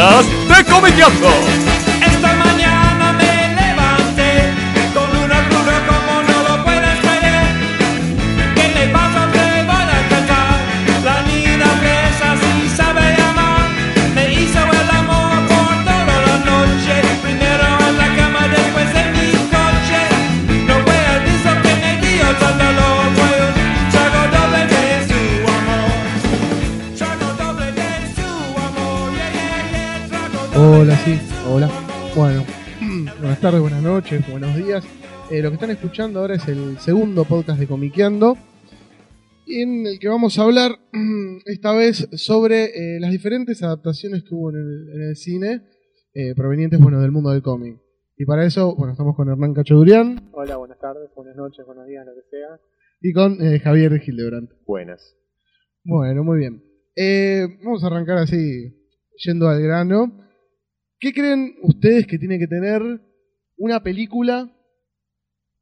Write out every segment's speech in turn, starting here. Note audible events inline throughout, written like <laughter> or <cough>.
podcast de. Tardes, buenas noches, buenos días. Eh, lo que están escuchando ahora es el segundo podcast de Comiqueando, en el que vamos a hablar <clears throat> esta vez sobre eh, las diferentes adaptaciones que hubo en el, en el cine eh, provenientes bueno, del mundo del cómic. Y para eso, bueno, estamos con Hernán Cachadurian Hola, buenas tardes, buenas noches, buenos días, lo que sea. y con eh, Javier Gildebrand. Buenas. Bueno, muy bien. Eh, vamos a arrancar así, yendo al grano. ¿Qué creen ustedes que tiene que tener una película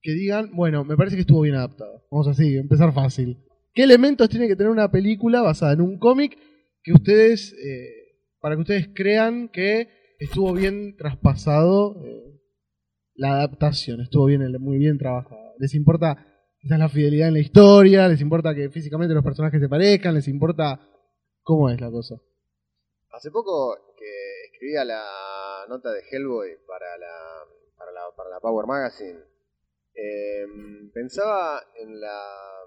que digan, bueno, me parece que estuvo bien adaptada? Vamos así, empezar fácil. ¿Qué elementos tiene que tener una película basada en un cómic que ustedes, eh, para que ustedes crean que estuvo bien traspasado eh, la adaptación, estuvo bien, muy bien trabajada? ¿Les importa quizás la fidelidad en la historia? ¿Les importa que físicamente los personajes se parezcan? ¿Les importa cómo es la cosa? Hace poco que escribía la nota de Hellboy para la, para la Power Magazine, eh, pensaba en la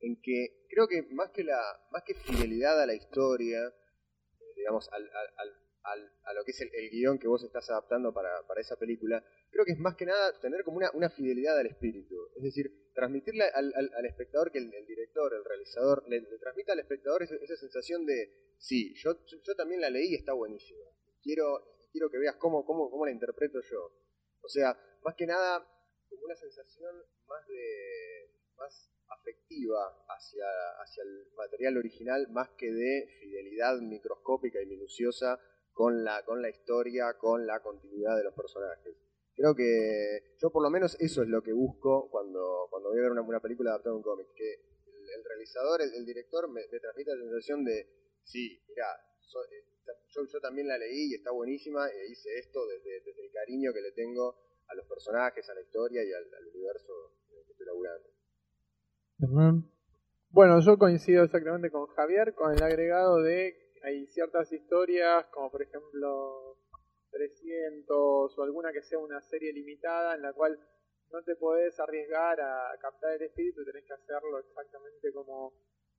en que creo que más que la más que fidelidad a la historia, eh, digamos al, al, al, a lo que es el, el guion que vos estás adaptando para, para esa película, creo que es más que nada tener como una, una fidelidad al espíritu. Es decir, transmitirle al, espectador que el, director, el realizador, le, le transmita al espectador esa, esa sensación de, sí, yo, yo también la leí y está buenísima. Quiero, quiero que veas cómo, cómo, cómo la interpreto yo. O sea, más que nada, como una sensación más de más afectiva hacia, hacia el material original, más que de fidelidad microscópica y minuciosa con la, con la historia, con la continuidad de los personajes. Creo que yo por lo menos eso es lo que busco cuando, cuando voy a ver una, una película adaptada a un cómic, que el, realizador, el, director me, me transmita la sensación de, sí, mira, yo, yo también la leí y está buenísima e hice esto desde, el cariño que le tengo a los personajes, a la historia y al, universo en el que estoy laburando. Bueno, yo coincido exactamente con Javier, con el agregado de hay ciertas historias, como por ejemplo 300 o alguna que sea una serie limitada en la cual no te podés arriesgar a captar el espíritu, tenés que hacerlo exactamente como,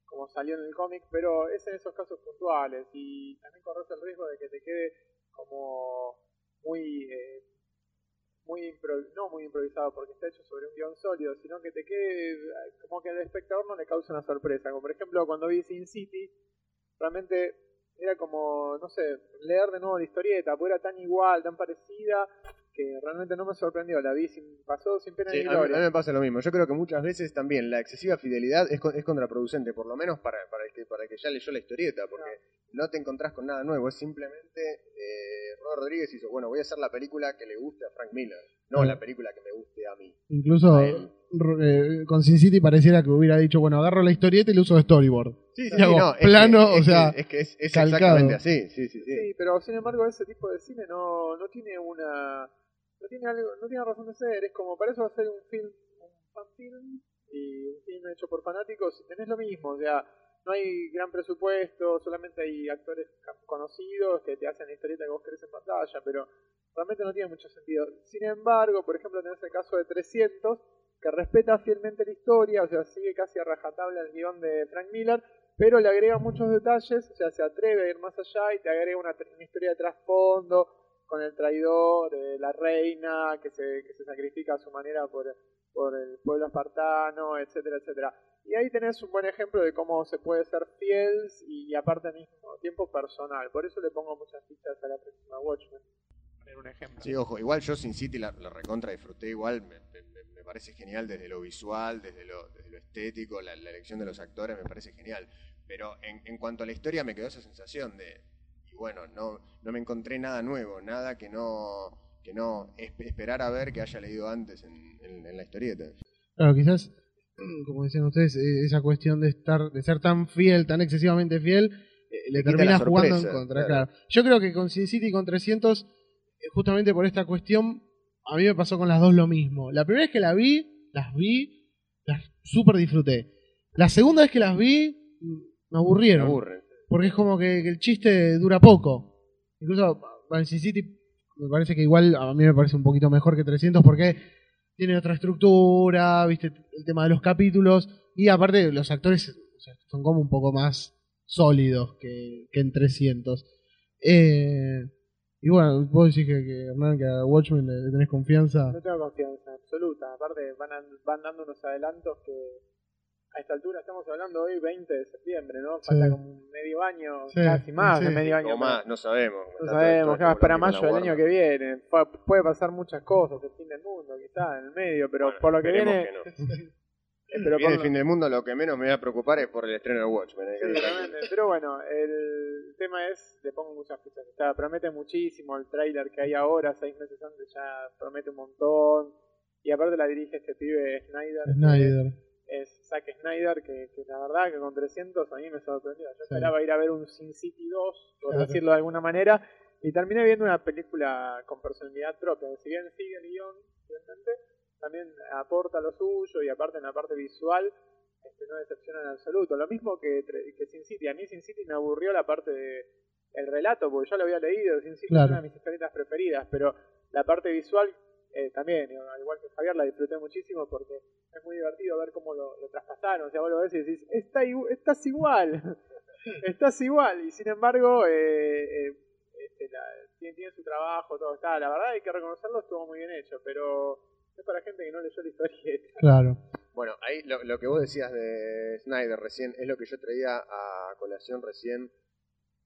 como salió en el cómic, pero es en esos casos puntuales y también corres el riesgo de que te quede como muy... eh, muy impro- no muy improvisado porque está hecho sobre un guion sólido, sino que te quede como que al espectador no le causa una sorpresa. Como por ejemplo cuando vi Sin City, realmente era como, no sé, leer de nuevo la historieta, porque era tan igual, tan parecida, que realmente no me sorprendió. La vi sin, pasó sin pena Sí, ni a, mí, a mí gloria. me pasa lo mismo. Yo creo que muchas veces también la excesiva fidelidad es, es contraproducente, por lo menos para, para, el que, para el que ya leyó la historieta, porque no te encontrás con nada nuevo. Es simplemente eh, Robert Rodríguez hizo, bueno, voy a hacer la película que le guste a Frank Miller, no la película que me guste a mí. Incluso A eh, con Sin City pareciera que hubiera dicho, bueno, agarro la historieta y lo uso de storyboard. Sí, plano, que- es o sea, es que es, es calcado. exactamente así. Sí, sí, sí. Sí, pero sin embargo ese tipo de cine no, no tiene una no tiene algo, no tiene razón de ser, es como para eso va a ser un film, un fan film y un film hecho por fanáticos, y tenés lo mismo, o sea, no hay gran presupuesto, solamente hay actores conocidos que te hacen la historieta que vos querés en pantalla, pero realmente no tiene mucho sentido. Sin embargo, por ejemplo, tenés el caso de 300, que respeta fielmente la historia, o sea, sigue casi a rajatabla el guion de Frank Miller, pero le agrega muchos detalles, o sea, se atreve a ir más allá y te agrega una, una historia de trasfondo con el traidor, eh, la reina que se, que se sacrifica a su manera por, por el pueblo espartano, etcétera, etcétera. Y ahí tenés un buen ejemplo de cómo se puede ser fiel y aparte al mismo tiempo personal. Por eso le pongo muchas fichas a la próxima Watchmen. Un ejemplo. Sí, ojo, igual yo Sin City la, la recontra disfruté igual, me parece genial desde lo visual, desde lo, desde lo estético, la, la elección de los actores me parece genial. Pero en, en cuanto a la historia me quedó esa sensación de, y bueno, no, no me encontré nada nuevo, nada que no, que no es- esperar a ver que haya leído antes en, en- en la historieta. Claro, quizás, <clears throat> como decían ustedes, eh, esa cuestión de estar, de ser tan fiel, tan excesivamente fiel, eh, le termina jugando en contra, claro. claro. Yo creo que con Sin City y con 300, eh, justamente por esta cuestión, a mí me pasó con las dos lo mismo. La primera vez que la vi, las vi, las súper disfruté. La segunda vez que las vi, mm, me Me aburrieron. Porque es como que, el chiste dura poco. Incluso Sin City me parece que igual a mí me parece un poquito mejor que 300 porque tiene otra estructura, viste, el tema de los capítulos y aparte los actores son como un poco más sólidos que, que en 300. Eh, y bueno, vos decís que, que, Hernán, que a Watchmen le, le tenés confianza. No tengo confianza absoluta. Aparte, van, an- van dando unos adelantos que a esta altura estamos hablando hoy, 20 de septiembre, ¿no? Falta Sí. como un medio año, Sí, casi más sí. de medio año. O más, no sabemos. No sabemos, todo ¿qué más para mayo del año que viene? Pu- puede pasar muchas cosas, el fin del mundo, quizá, en el medio, pero Bueno, por lo que viene. que no. <laughs> <laughs> eh, pero Viene por el fin del mundo, lo que menos me va a preocupar es por el estreno de Watchmen. Pero bueno, el tema es, le pongo muchas fichas. Está, promete muchísimo el tráiler que hay ahora, seis meses antes ya promete un montón. Y aparte la dirige este pibe Snyder. que Snyder. Es Zack Snyder, que, que la verdad que con 300 a mí me sorprendió. Yo Sí. esperaba ir a ver un Sin City 2, por Claro. decirlo de alguna manera, y terminé viendo una película con personalidad propia. Si bien sigue el guion, también aporta lo suyo y aparte en la parte visual este, no decepciona en absoluto. Lo mismo que, que Sin City. A mí Sin City me aburrió la parte de el relato, porque yo lo había leído, Sin City Claro. es una de mis historietas preferidas, pero la parte visual eh, también, al igual que Javier, la disfruté muchísimo porque es muy divertido ver cómo lo, lo traspasaron. O sea, vos lo ves y decís, Está igu- estás igual, <laughs> estás igual. Y sin embargo, eh, eh, este, la- tiene, tiene su trabajo, todo está. La verdad hay que reconocerlo, estuvo muy bien hecho, pero es para gente que no leyó la historieta. Claro. Bueno, ahí lo, lo que vos decías de Snyder recién es lo que yo traía a colación recién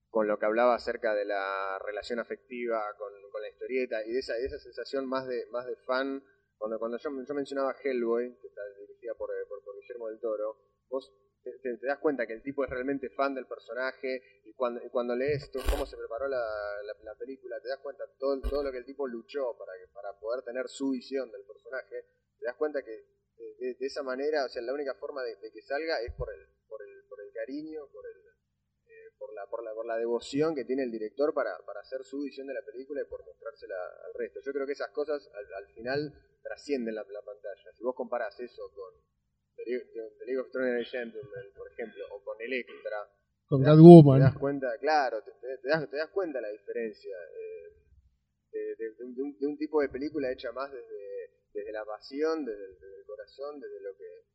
con lo que hablaba acerca de la relación afectiva con, con la historieta y de esa, de esa sensación más de, más de fan. Cuando, cuando yo, yo mencionaba Hellboy, que está dirigida por, eh, por, por Guillermo del Toro, vos te, te- das cuenta que el tipo es realmente fan del personaje y cuando, y cuando lees cómo se preparó la, la, la película, te das cuenta todo, todo lo que el tipo luchó para, que, para poder tener su visión del personaje, te das cuenta que de, de- de esa manera, o sea, la única forma de, de que salga es por el, por el, por el cariño, por el, eh, por la, por la, por la devoción que tiene el director para, para hacer su visión de la película y por mostrársela al resto. Yo creo que esas cosas al, al final trascienden la, la pantalla. Si vos comparás eso con The League, of Extraordinary Gentlemen, por ejemplo, o con Electra, Con te das- te das cuenta, claro, te, das, te das cuenta la diferencia eh, de, un, de un- de un tipo de película hecha más desde, desde la pasión, desde, el- desde el corazón, desde lo que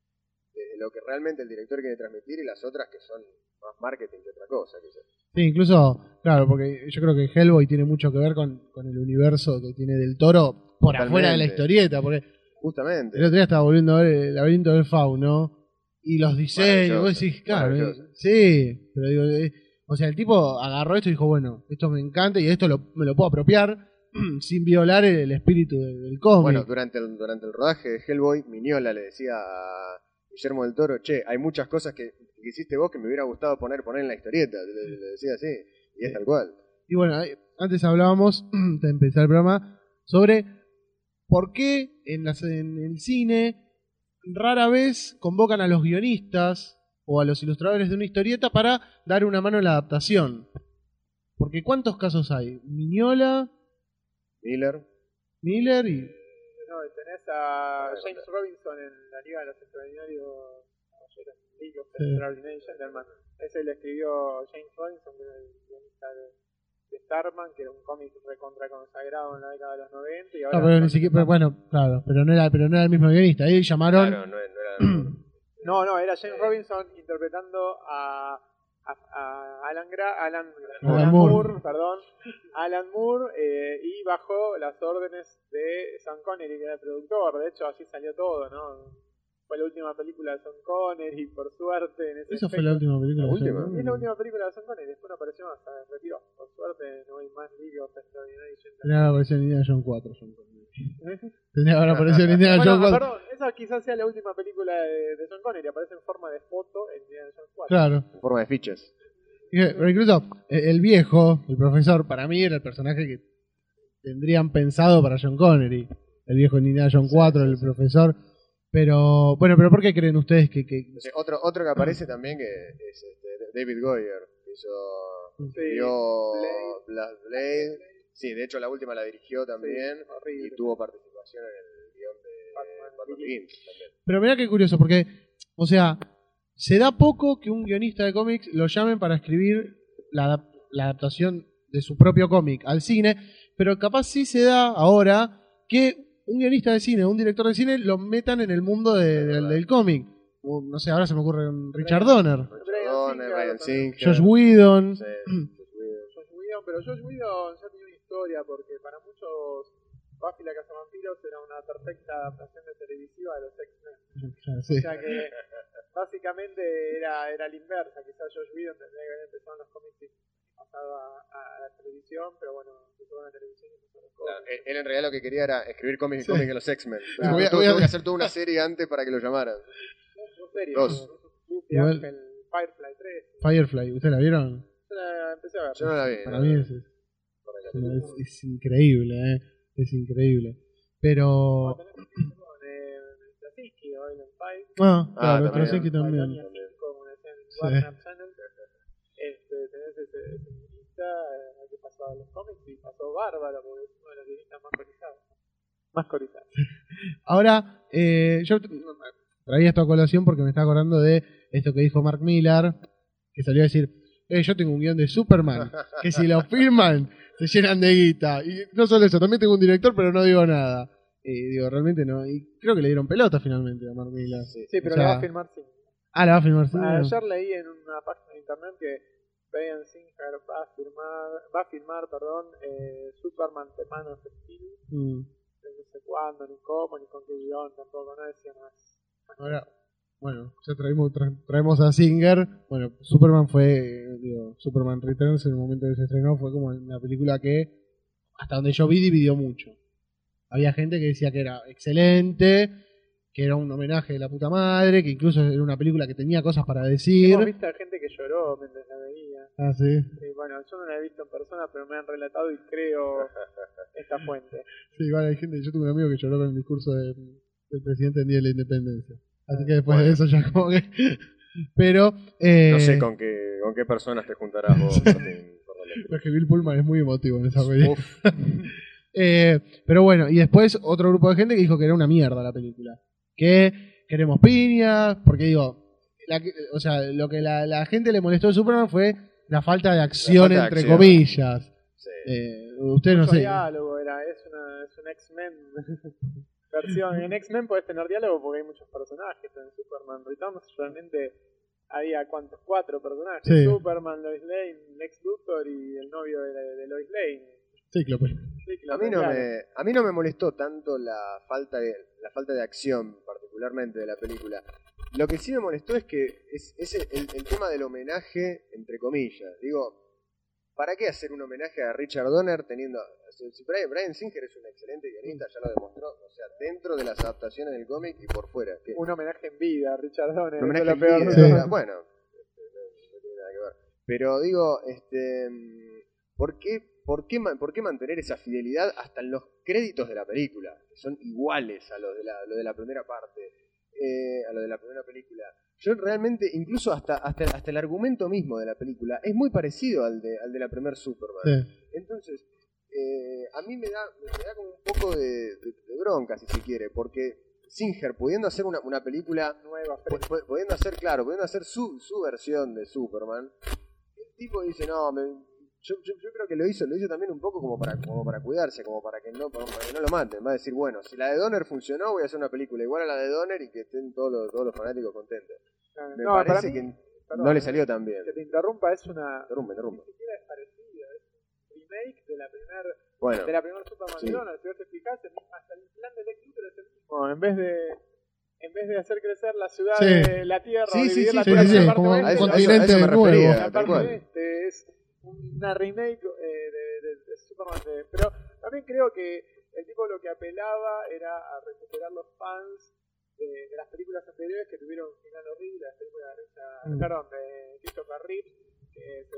desde lo que realmente el director quiere transmitir y las otras que son más marketing que otra cosa, quizás. Sí, incluso, claro, porque yo creo que Hellboy tiene mucho que ver con, con el universo que tiene del toro por Totalmente. afuera de la historieta, porque Justamente. el otro día estaba volviendo a ver el laberinto del fauno y los diseños, vos decís, claro, eh, sí, pero digo, eh, o sea, el tipo agarró esto y dijo, bueno, esto me encanta y esto lo- me lo puedo apropiar <clears throat> sin violar el, el espíritu del, del cómic. Bueno, durante el, durante el rodaje de Hellboy, Miñola le decía a Guillermo del Toro, che, hay muchas cosas que, que hiciste vos que me hubiera gustado poner, poner en la historieta. Le, le decía así, y es tal cual. Y bueno, antes hablábamos, <clears throat> de empezar el programa, sobre por qué en, las- en el cine rara vez convocan a los guionistas o a los ilustradores de una historieta para dar una mano en la adaptación. Porque ¿cuántos casos hay? Miñola, Miller, Miller y... No, James Robinson en la Liga de los Extraordinarios League of Sí. Extraordinary Gentlemen. Ese le escribió James Robinson, que era el guionista de, de Starman, que era un cómic recontra consagrado en la década de los 90. Y ahora Ah, pero ni siquiera, pero bueno, claro, pero no era, pero no era el mismo guionista. Ahí llamaron... claro, no, no era... <clears throat> No, no, era James Robinson interpretando a, a, a Alan, Gra- Alan, Moore. Moore, perdón, Alan Moore, eh, y bajo las órdenes de Sean Connery, que era el productor. De hecho, así salió todo, ¿no? Fue la última película de Sean Connery, por suerte. En ese Esa fue la última película. La que última. yo- Es la última película de Sean Connery, después no apareció más, se retiró. Por suerte no hay más Extraordinary Gentlemen. Tenía que aparecer en Indiana Jones 4. John Connery. <laughs> Tenía que haber aparecido en Indiana Jones 4. perdón, esa quizás sea la última película de, de Sean Connery, aparece en forma de foto en Indiana Jones 4. Claro. En forma de fichas. Que- Pero incluso eh, el viejo, el profesor, para mí era el personaje que tendrían pensado para John Connery. El viejo en Indiana Jones 4, el profesor. Pero, bueno, pero ¿por qué creen ustedes que, que- Entonces, otro, otro que aparece también que es este, David Goyer, que hizo. Sí, Blade. Blast Blade. Sí, de hecho la última la dirigió también Sí, y tuvo participación en el guion de Batman Batman Begins. Begins también. Pero mirá qué curioso, porque, o sea, se da poco que un guionista de cómics lo llamen para escribir la, la adaptación de su propio cómic al cine, pero capaz sí se da ahora que un guionista de cine, un director de cine, lo metan en el mundo de- del, del cómic. O, No sé, ahora se me ocurre un Richard Donner, Brian Donner, también. Singer. Josh Whedon. Sí, Josh Whedon. <clears throat> Josh Whedon, pero Josh Whedon ya tenía una historia porque para muchos Buffy la Cazavampiros era una perfecta adaptación de televisiva de los X-Men. Sí. O sea que básicamente era, era la inversa. Quizás Josh Whedon tendría que haber empezado en los cómics y pasado a, a la televisión, pero bueno, empezó con la televisión y empezó en los Claro, cómics. él, él en realidad lo que quería era escribir cómics y Sí. cómics de los X-Men. Claro. Voy a- voy a- hacer toda una serie antes para que lo llamaran. Dos series. Dos. Buffy, Igual- Ángel, Firefly 3. Firefly, ¿ustedes la vieron? Yo la empecé a ver. Yo no la vi. Para no, mí no, es, es, es- es increíble, ¿eh? Es increíble. Pero... Con eh, en. Ah, Ah, claro, también. Straczynski también. También. Como decían en Sí. Warner Channel. Este, tenés ese, guionista eh, que pasó a los cómics y pasó bárbaro porque es uno de los guionistas más cotizados. Más cotizados. <laughs> Ahora, eh, yo traía esto a colación porque me estaba acordando de esto que dijo Mark Millar, que salió a decir, eh, yo tengo un guion de Superman, que si lo <laughs> filman, se llenan de guita. Y no solo eso, también tengo un director, pero no digo nada. Y digo, realmente no. Y creo que le dieron pelota finalmente a Mark Millar. Sí. Sí, pero O sea, lo va a filmar sí. Ah, la va a filmar, sí. Ayer leí en una página de internet que Brian Singer va a filmar, va a filmar perdón, eh, Superman The Man of Steel. Mm. No sé cuándo, ni cómo, ni con qué guion, tampoco, no decía más. Ahora, bueno, ya traemos, tra- traemos a Singer. Bueno, Superman fue, digo, Superman Returns en el momento que se estrenó fue como una película que, hasta donde yo vi, dividió mucho. Había gente que decía que era excelente, que era un homenaje de la puta madre, que incluso era una película que tenía cosas para decir. Hemos visto a gente que lloró mientras la veía. Ah, sí. Y bueno, yo no la he visto en persona, pero me han relatado y creo <laughs> esta fuente. Sí, igual hay gente, yo tuve un amigo que lloró con el discurso de- del presidente en Día de la Independencia. Así que después de eso ya como que... <laughs> Pero... Eh, No sé con qué, con qué personas te juntarás vos. <laughs> Martín, pero es que Bill Pullman es muy emotivo en esa película. Uf, Eh, pero bueno, y después otro grupo de gente que dijo que era una mierda la película. Que queremos piñas, porque digo, la o sea, lo que la, la gente le molestó de Superman fue la falta de acción, falta de entre acción. comillas. sí. Eh, ustedes no sé. diálogo era, es, una, es un X-Men <laughs> versión. En X-Men puedes tener diálogo porque hay muchos personajes. En Superman Returns realmente había cuántos, cuatro personajes. Sí. Superman, Lois Lane, Lex Luthor y el novio de, de Lois Lane. Cíclope. Sí, A mí, no me, a mí no me molestó tanto la falta de, la falta de acción, particularmente de la película. Lo que sí me molestó es que es, es el, el tema del homenaje, entre comillas. Digo, ¿para qué hacer un homenaje a Richard Donner teniendo... Si Brian, Brian Singer es un excelente guionista, ya lo demostró, o sea, dentro de las adaptaciones del cómic y por fuera. que- Un homenaje en vida a Richard Donner. un homenaje peor vida. <laughs> Bueno, este, no, no tiene nada que ver. Pero digo, este, ¿por qué, por, qué, ma- ¿por qué mantener esa fidelidad hasta en los créditos de la película? Que son iguales a los de la, lo de la primera parte, eh, a lo de la primera película. Yo realmente, incluso hasta, hasta, hasta el argumento mismo de la película, es muy parecido al de, al de la primer Superman. Sí. Entonces, eh, a mí me da, me da como un poco de, de- de bronca, si se quiere, porque Singer, pudiendo hacer una, una película Nueva, pu- pu- pudiendo hacer, claro, pudiendo hacer su, su versión de Superman, el tipo dice, no, me- yo, yo, yo creo que lo hizo, lo hizo también un poco como para, como para cuidarse, como para que no, para que no lo maten. Va a decir, bueno, si la de Donner funcionó, voy a hacer una película igual a la de Donner y que estén todos los, todos los fanáticos contentos. Me no, parece mí, que perdón, no le salió tan bien. Que te interrumpa, es una. Interrumpe, interrumpe. Ni siquiera es parecido, es un remake de la primera Bueno, de la primera Superman Sí. Donner. Si vos te fijás, hasta el plan de Lex Luthor es el mismo. En vez de. En vez de hacer crecer la ciudad Sí. de la Tierra, Sí, o sí, por sí, la sí, parte como oeste, a eso, la- eso- me refería, la tal parte cual. este es una remake eh, de, de- de Superman de- pero también creo que el tipo lo que apelaba era a recuperar los fans de, de las películas anteriores que tuvieron un final horrible las películas de Richard- Mm. perdón de Christopher Reeves que se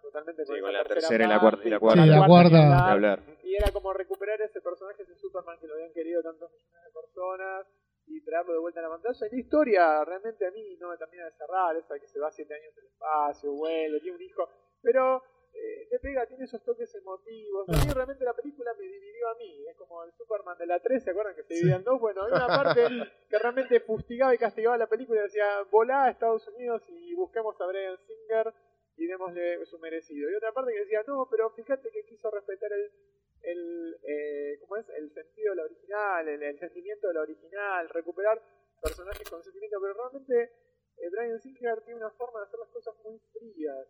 totalmente Sí, con la tercera tercera y la cuarta- y la con cuarta. Sí, la cuarta. y era como recuperar ese personaje de Superman que lo habían querido tantos millones de personas traerlo de vuelta a la pantalla. Y la historia realmente a mí no me termina de cerrar, esa que se va siete años en el espacio, vuelve, tiene un hijo, pero eh, le pega, tiene esos toques emotivos. A mí realmente la película me dividió a mí, es como el Superman de la 3, ¿se acuerdan que se dividían dos? Bueno, hay una parte que realmente fustigaba y castigaba la película y decía, volá a Estados Unidos y busquemos a Brian Singer y démosle su merecido. Y otra parte que decía, no, pero fíjate que quiso respetar el, el eh, ¿cómo es? el sentido de la original, el, el sentimiento de la original, recuperar personajes con sentimiento, pero realmente eh, Brian Singer tiene una forma de hacer las cosas muy frías.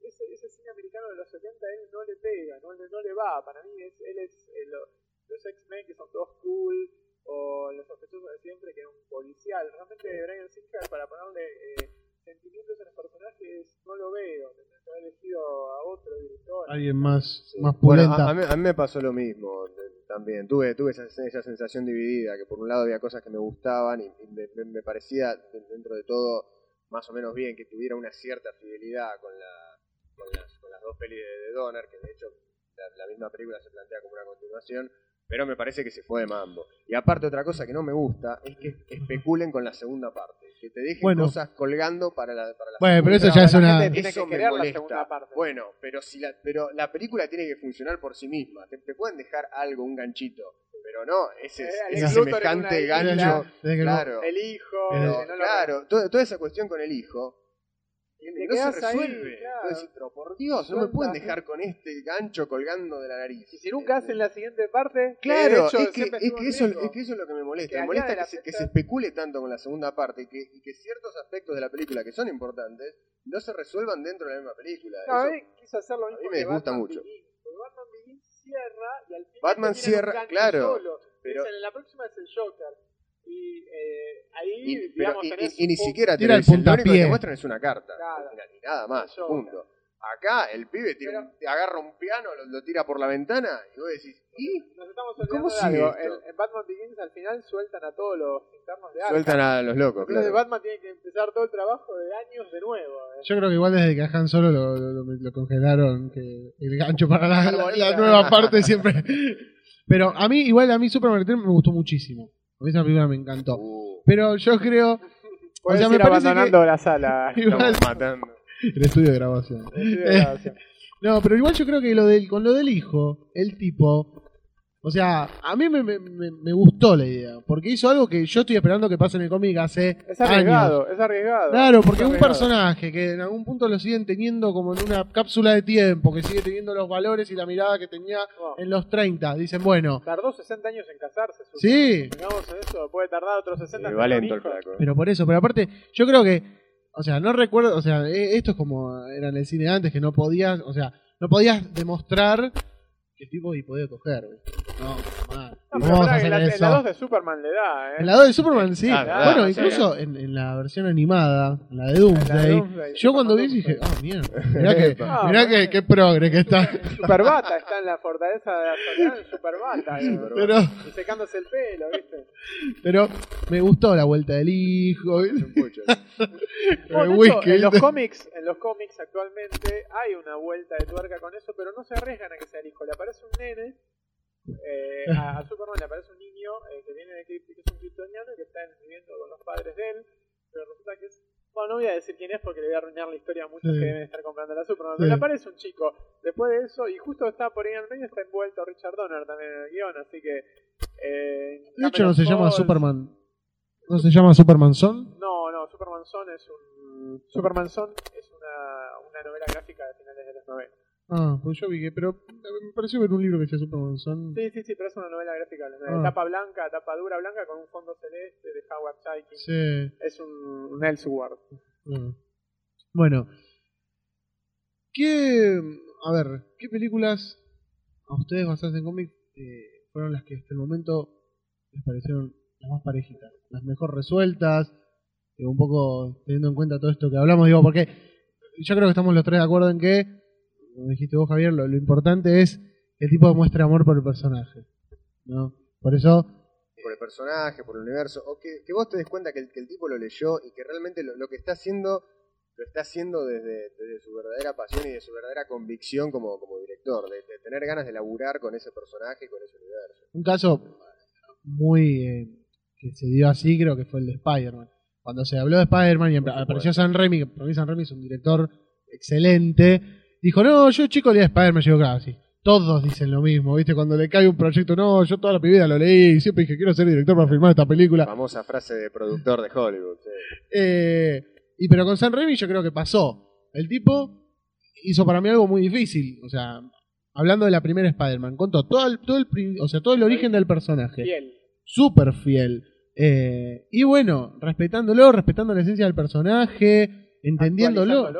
Ese, ese cine americano de los 70 a él no le pega, no, le- no le va. Para mí es, él es eh, lo- los X-Men que son todos cool, o los sospechosos de siempre que es un policial. Realmente Brian Singer para ponerle eh, sentimientos a los personajes no lo veo. Tendría que haber elegido a otro director. Alguien más, más Bueno, pulenta. a, a mí, a mí me pasó lo mismo también. Tuve, tuve esa, esa sensación dividida, que por un lado había cosas que me gustaban y, y me, me- me parecía de- dentro de todo más o menos bien que tuviera una cierta fidelidad con, la, con, las, con las dos pelis de, de Donner, que de hecho la, la misma película se plantea como una continuación, pero me parece que se fue de mambo. Y aparte otra cosa que no me gusta es que especulen con la segunda parte, que te dejen Bueno. cosas colgando para la, para la Bueno, pero eso ya es una... gente tiene Eso que me querer la segunda parte. Bueno, pero si la, pero la película tiene que funcionar por sí misma. Te, te pueden dejar algo, un ganchito, pero no ese, ese semejante gancho. Claro, El hijo, Pero, no claro, toda, toda esa cuestión con el hijo no se ahí, resuelve. claro. Vos decís, pero por Dios, no me pueden dejar con este gancho colgando de la nariz. Y si nunca hacen la siguiente parte, Claro, hecho es que, es, que en eso, es que eso es lo que me molesta. Me molesta que se, que se especule tanto con la segunda parte y que, y que ciertos aspectos de la película que son importantes no se resuelvan dentro de la misma película. No, a Eso- mí quiso hacer lo a mí me disgusta mucho. Begins. Batman Begins cierra y al final Batman te tiran un cierra, gancho claro, solo. pero- Dicen, la próxima es el Joker. Y eh, ahí, Y, pero- digamos, y- tenés y- y ni siquiera te Tira el dicen, lo único que puntapié. te muestran es una carta. Y nada más, Yo- punto. Acá el pibe tiene un- agarra un piano, lo, lo tira por la ventana y vos decís, ¿y? Nos estamos ¿Cómo de algo. En, en Batman Begins al final sueltan a todos los internos de Arkham. Sueltan a los locos, Entonces claro. Batman tiene que empezar todo el trabajo de años de nuevo. eh. Yo creo que igual desde que a Han Solo lo, lo- lo congelaron, que el gancho para la, la- Arboleda. la nueva parte siempre. Pero a mí, igual a mí Superman Return me gustó muchísimo. Esa película me encantó. Uh, Pero yo creo, Puedes sea, me ir parece abandonando la sala. <laughs> Igual- matando. <laughs> el estudio de grabación. Estoy de grabación. <laughs> No, pero igual yo creo que lo del, con lo del hijo, el tipo, o sea, a mí me, me- me- me gustó la idea, porque hizo algo que yo estoy esperando que pase en el cómic hace Es años. arriesgado, es arriesgado. Claro, porque Es es un arriesgado. personaje que en algún punto lo siguen teniendo como en una cápsula de tiempo, que sigue teniendo los valores y la mirada que tenía No. en los 30. Dicen, bueno, Tardó 60 años en casarse. Susan. sí, Digamos en eso, puede tardar otros 60 Eh, en va tener lento el flaco. pero por eso, pero aparte, yo creo que, o sea, no recuerdo, o sea, e- esto es como era en el cine antes, que no podías, o sea, no podías demostrar que tipo podía coger. ¿viste? No. No, ¿Cómo pero vamos a pará, hacer en la, en eso? la 2 de Superman le da, ¿eh? En la 2 de Superman, sí. Ah, bueno, incluso en, en la versión animada, en la de Doomsday, Doomsday, yo cuando vi dije, ah, mierda, mirá que, <laughs> Ah, mirá que, qué progre que está. Superbata está en la fortaleza de la soledad en Superbata. ¿eh? Pero, Y secándose el pelo, ¿viste? pero me gustó la vuelta del hijo, ¿viste? Un pucho. <laughs> Bueno, el de hecho, whisky, en los cómics, en los cómics actualmente hay una vuelta de tuerca con eso, pero no se arriesgan a que sea el hijo. Le aparece un nene, eh, a, a Superman le aparece un niño eh, que viene de Krypton, que es un kryptoniano y que está viviendo con los padres de él, pero resulta que es bueno, no voy a decir quién es porque le voy a arruinar la historia a muchos Sí. que deben estar comprando la Superman. Sí. Pero le aparece un chico después de eso y justo está por ahí en el medio está envuelto Richard Donner también en el guion, así que... Eh, De hecho, no se llama Superman. ¿No se llama Superman Son? no, no, Superman Son es un. Superman Son es una, una novela gráfica de finales de los 90. Ah, pues yo vi que, pero me pareció ver un libro que decía Superman Son. Sí, sí, sí, pero es una novela gráfica de los 90. Ah. Tapa blanca, tapa dura blanca con un fondo celeste de Howard Chaykin. Sí. Es un, un Elseworld. Bueno. Bueno. ¿Qué. A ver, ¿qué películas a ustedes basadas en cómics eh, fueron las que hasta el momento les parecieron las más parejitas? Las mejor resueltas. eh, un poco teniendo en cuenta todo esto que hablamos, digo, porque yo creo que estamos los tres de acuerdo en que, como dijiste vos, Javier, lo, lo importante es que el tipo demuestre amor por el personaje. ¿no? Por eso por el personaje, por el universo, o que, que vos te des cuenta que el, que el tipo lo leyó y que realmente lo, lo que está haciendo lo está haciendo desde, desde su verdadera pasión y de su verdadera convicción como, como director, de, de tener ganas de laburar con ese personaje y con ese universo. un caso muy eh, que se dio así creo que fue el de Spider-Man. Cuando se habló de Spider-Man y apareció San que para mí San Raimi es un director excelente, dijo, no, yo chico leía Spider-Man, yo digo, claro, sí. Todos dicen lo mismo, ¿viste? Cuando le cae un proyecto, no, yo toda la vida lo leí y siempre dije, quiero ser director para filmar esta La película. famosa frase de productor de Hollywood. sí. Eh, y pero con San Raimi yo creo que pasó. El tipo hizo para mí algo muy difícil. O sea, hablando de la primera Spider-Man, contó todo el, todo el, o sea, todo el origen del personaje. Fiel. Súper fiel. Eh, y bueno, respetándolo, respetando la esencia del personaje, entendiéndolo.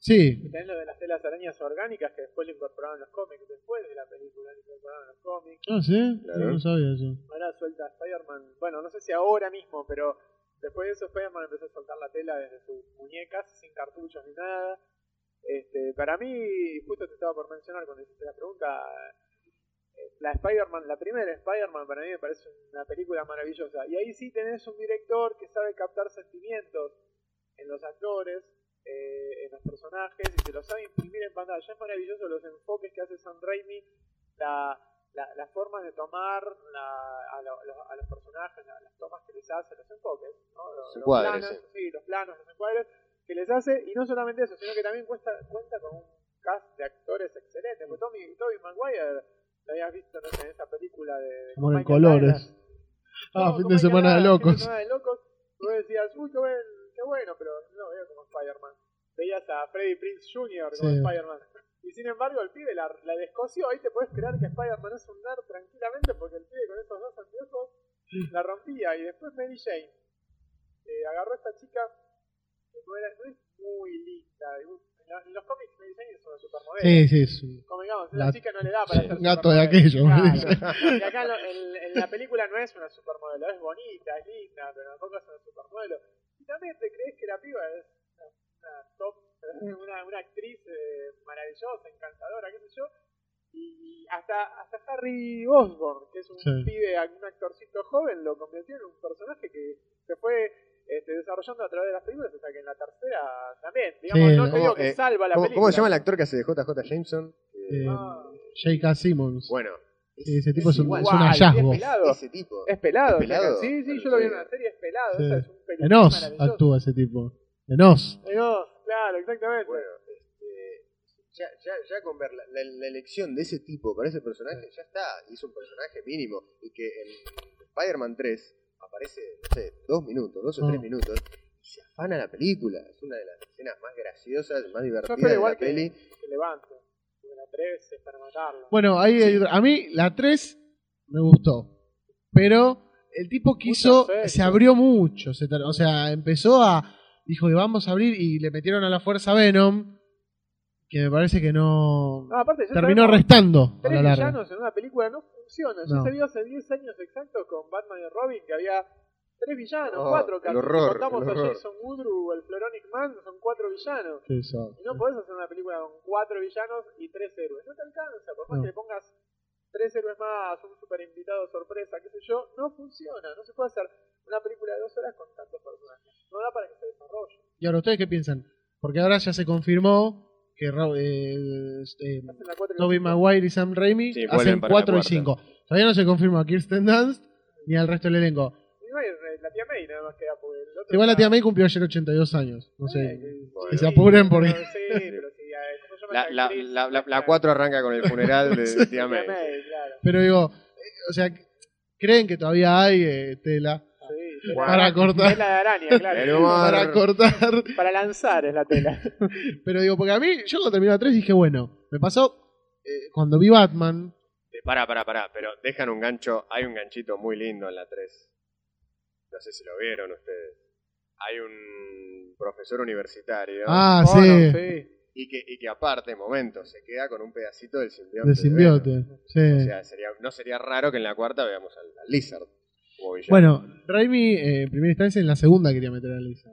Sí, Tenés lo de las telas arañas orgánicas que después lo incorporaron en los cómics, después de la película lo incorporaron en los cómics. no sé, Claro. no sabía eso. Ahora suelta Spider-Man, bueno, no sé si ahora mismo, pero después de eso Spider-Man empezó a soltar la tela desde sus muñecas, sin cartuchos ni nada. Este, para mí, justo te estaba por mencionar cuando hiciste la pregunta, eh, la Spider-Man, la primera Spider-Man para mí me parece una película maravillosa. Y ahí sí tenés un director que sabe captar sentimientos en los actores, eh, en los personajes, y se los sabe imprimir en pantalla. Es maravilloso los enfoques que hace Sam Raimi, la, la- las formas de tomar la- a, lo- lo- a los personajes, la- las tomas que les hace, los enfoques, ¿no? los, Los planos, sí, los planos, los encuadres que les hace, y no solamente eso, sino que también cuesta, cuenta con un cast de actores excelentes. Porque Tommy, Tobey Maguire, lo habías visto no sé, en esa película de, Amor en colores. Ah, No, fin de semana de locos. Fin de semana de locos. Vos decías, uy, qué, bueno, pero no veo como Spider-Man. Veías a Freddie Prince Jr. como Sí. Spider-Man. Y sin embargo, el pibe la, la descoció. Ahí te puedes creer que Spider-Man es un nerd tranquilamente porque el pibe con esos dos anteojos la rompía. Y después Mary Jane eh, agarró a esta chica que no, era, no es muy linda. En, los cómics Mary Jane es una supermodelo. Sí, sí, sí. Convengamos, La- la chica no le da para ser gato de aquello, Claro. Y acá en- en la película no es una supermodelo, es bonita, es linda, pero tampoco es una supermodelo. Y también te crees que la piba es una, una top, <laughs> una, una actriz eh, maravillosa, encantadora, qué sé yo. Y hasta, hasta Harry Osborn, que es un Sí. pibe, un actorcito joven, lo convirtió en un personaje que se fue este, desarrollando a través de las películas hasta que en la tercera también. Digamos, Sí, no te ¿cómo, digo que eh, salva la ¿Cómo, película. cómo se llama el actor que hace de JJ Jameson? Eh, Eh, Ah. J.K. Simmons. bueno, ese tipo es un, igual. es un hallazgo. es pelado. ese tipo. Es pelado, ¿Es pelado? Sí, sí, yo lo vi en una serie, es pelado. Sí. esa es un En Oz actúa ese tipo. En Oz. En Oz, claro, exactamente. Bueno, este, ya, ya, ya con ver la, la- la elección de ese tipo para ese personaje, ya está. Y es un personaje mínimo. Y que en Spider-Man 3 aparece, no sé, dos minutos, dos o Oh. tres minutos. Y se afana la película. Es una de las escenas más graciosas, más divertidas de igual la que, peli. que levante. La 3 es para matarlo. Bueno, ahí a mí la 3 me gustó. Pero el tipo quiso, se abrió mucho. se o sea, empezó a. Dijo que vamos a abrir y le metieron a la fuerza Venom. Que me parece que no. No, aparte, ya terminó sabemos, restando a Tres la larga. villanos en una película no funciona. Ya No. se vio hace 10 años exactos con Batman y Robin que había tres villanos, Oh, cuatro. que el si horror, contamos el a horror. Jason Woodrue, el Floronic Man, son cuatro villanos. Sí, eso. Y no podés hacer una película con cuatro villanos y tres héroes. No te alcanza, por más No. que le pongas tres héroes más, un super invitado sorpresa, qué sé yo, no funciona. No se puede hacer una película de dos horas con tantos personajes. No da para que se desarrolle. Y ahora, ¿ustedes qué piensan? Porque ahora ya se confirmó que Ro- eh, este, Hacen la cuatro y la Tobey cinco. Maguire y Sam Raimi Sí, hacen para la 4 y cuarta. 5. Todavía no se confirma a Kirsten Dunst ni al resto del elenco. Y no hay, eh, la tía May nada más queda, porque el otro Igual la tía May cumplió ayer 82 años. No Eh, sé. que- Bueno. Que se apuren <laughs> pero- porque- Sí, pero si, eh, ¿cómo se llama La, la, actriz? la, la, la Esta- 4 arranca con el funeral de <laughs> Sí. Tía May. claro. Pero digo, eh, o sea, ¿creen que todavía hay eh, tela Sí, para cortar? Tela de araña, <laughs> claro. Para cortar. Para lanzar es la tela. Pero digo, porque a mí, yo cuando terminé la 3 dije, bueno, me pasó eh, cuando vi Batman. Eh, Pará, pará, pará, pero dejan un gancho, hay un ganchito muy lindo en la 3. No sé si lo vieron ustedes. Hay un profesor universitario Ah, Oh, sí, no, sí. y, que, y que aparte, momento, se queda con un pedacito del simbionte. de de simbiote. Venom. Sí. O sea, sería, no sería raro que en la cuarta veamos al, al Lizard como. Bueno, Raimi eh, en primera instancia en la segunda quería meter a Lisa.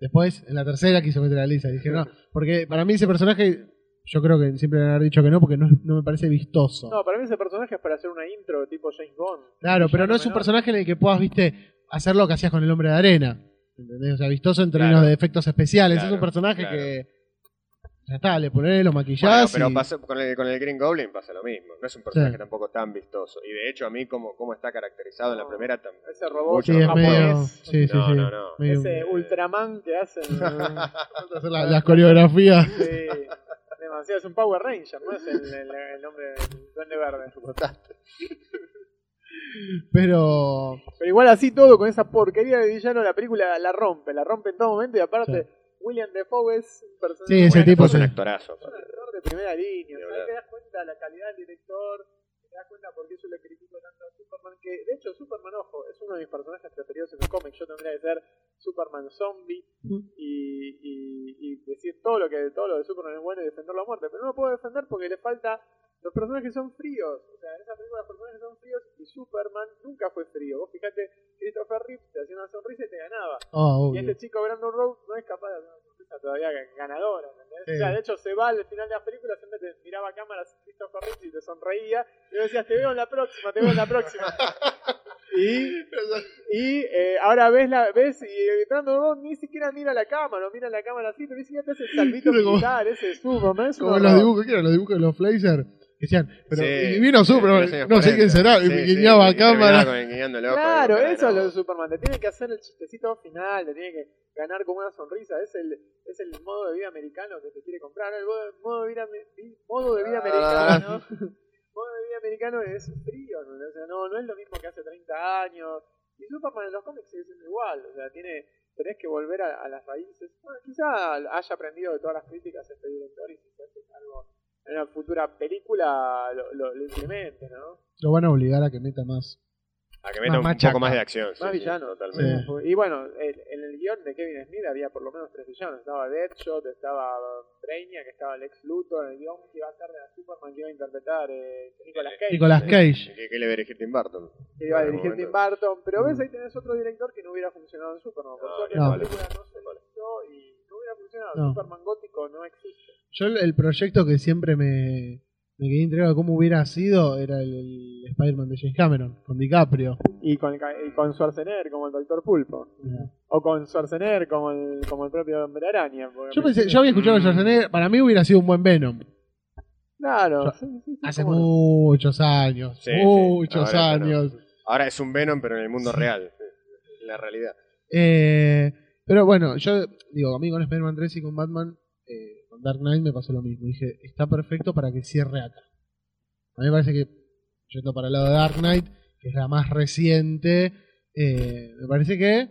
Después, en la tercera quiso meter a Lisa. Dije, no, porque para mí ese personaje, yo creo que siempre le han dicho que no, porque no, no me parece vistoso. No, para mí ese personaje es para hacer una intro tipo James Bond. claro, pero no es un menor. personaje en el que puedas, viste, hacer lo que hacías con el hombre de arena. ¿Entendés? O sea, vistoso en términos Claro. de efectos especiales. es Claro, un personaje claro. que. Ya está, le ponés, lo Bueno, maquillás pero y... pasa- con, el, con el Green Goblin pasa lo mismo. No es un personaje Sí. tampoco tan vistoso. Y de hecho, a mí, como, como está caracterizado en la primera, tam- Ese robot Sí, es Mucho medio... japonés. Sí, sí, No, sí. no, no. Medio- Ese Ultraman que hacen. <laughs> <laughs> hacer la- las coreografías. Sí, demasiado. Es un Power Ranger, no es el, el, el nombre del Duende Verde. Pero... Pero igual así todo con esa porquería de villano, la película la rompe, la rompe en todo momento y aparte William Defoe es un personaje Sí, ese Bueno, tipo es un sí. actorazo. es un actor de primera línea. Te das cuenta la calidad del director, das cuenta por qué yo le critico tanto a Superman, que de hecho Superman, ojo, es uno de mis personajes preferidos en el cómic. Yo tendría que ser Superman zombie y, y, y decir todo lo que todo lo de Superman es bueno y defenderlo a muerte, pero no lo puedo defender porque le falta los personajes son fríos, o sea, en esa película los personajes son fríos y Superman nunca fue frío. Vos fijate, Christopher Reeve te hacía una sonrisa y te ganaba. Oh, Y este chico Brandon Road no es capaz de hacer una sonrisa todavía ganadora. Sí. O sea, de hecho se va al final de las películas, siempre te miraba a cámaras Christopher Reeve y te sonreía, y decías, te veo en la próxima, te veo en la próxima. <laughs> y y eh, ahora ves la ves y eh, Brandon Road ni siquiera mira la cámara, no mira la cámara así, pero ni siquiera te hace el salvito <laughs> militar, ese es Superman, es Como los dibujos, ¿qué eran los dibujos de los Flazer? Decían, pero Sí. y vino Superman, no sé quién será, y Sí, me sí, guiñaba a cámara. Claro, eso es lo de Superman. Te tiene que hacer el chistecito final, te tiene que ganar con una sonrisa. Es el, es el modo de vida americano que te quiere comprar. El modo, modo de vida, vi- modo de vida Ah. americano. <laughs> modo de vida americano es frío, ¿no? O sea, no, no es lo mismo que hace 30 años. Y Superman en los cómics sigue siendo igual. O sea, tiene, tenés que volver a, a las raíces. Bueno, quizá haya aprendido de todas las críticas este director y si se hace algo en una futura película lo, lo, lo implemente, ¿no? Lo van a obligar a que meta más. A que meta Más un machaca. poco más de acción. sí, Más sí, villano. totalmente. Sí. Y bueno, el- en el guion de Kevin Smith había por lo menos tres villanos. Estaba Deadshot, estaba Brainiac, estaba Lex Luthor, el guion que iba a ser de la Superman que iba a interpretar eh, Nicolas Cage. Nicolas Cage. ¿Qué, qué le va a dirigir Tim Burton? que iba a dirigir. Tim Burton. Pero ves, ahí tenés otro director que no hubiera funcionado en Superman. Por No, suerte no. la película no se hizo y hubiera funcionado. No. Superman gótico no existe. Yo el, el proyecto que siempre me, me quedé intrigado de cómo hubiera sido era el, el Spider-Man de James Cameron, con DiCaprio. Y con, y con Schwarzenegger como el Doctor Pulpo. O con Schwarzenegger como el, como el propio Hombre Araña. Yo pensé, yo había escuchado a. Schwarzenegger, para mí hubiera sido un buen Venom. Claro. Yo- sí, sí, sí, Hace muchos años, Sí, sí. muchos Ahora años. Ahora es un Venom, pero en el mundo Sí. real. En la realidad. Eh, pero bueno, yo digo, a mí con Spider-Man 3 y con Batman, eh, con Dark Knight me pasó lo mismo. Dije, está perfecto para que cierre acá. A mí me parece que, yendo para el lado de Dark Knight, que es la más reciente, eh, me parece que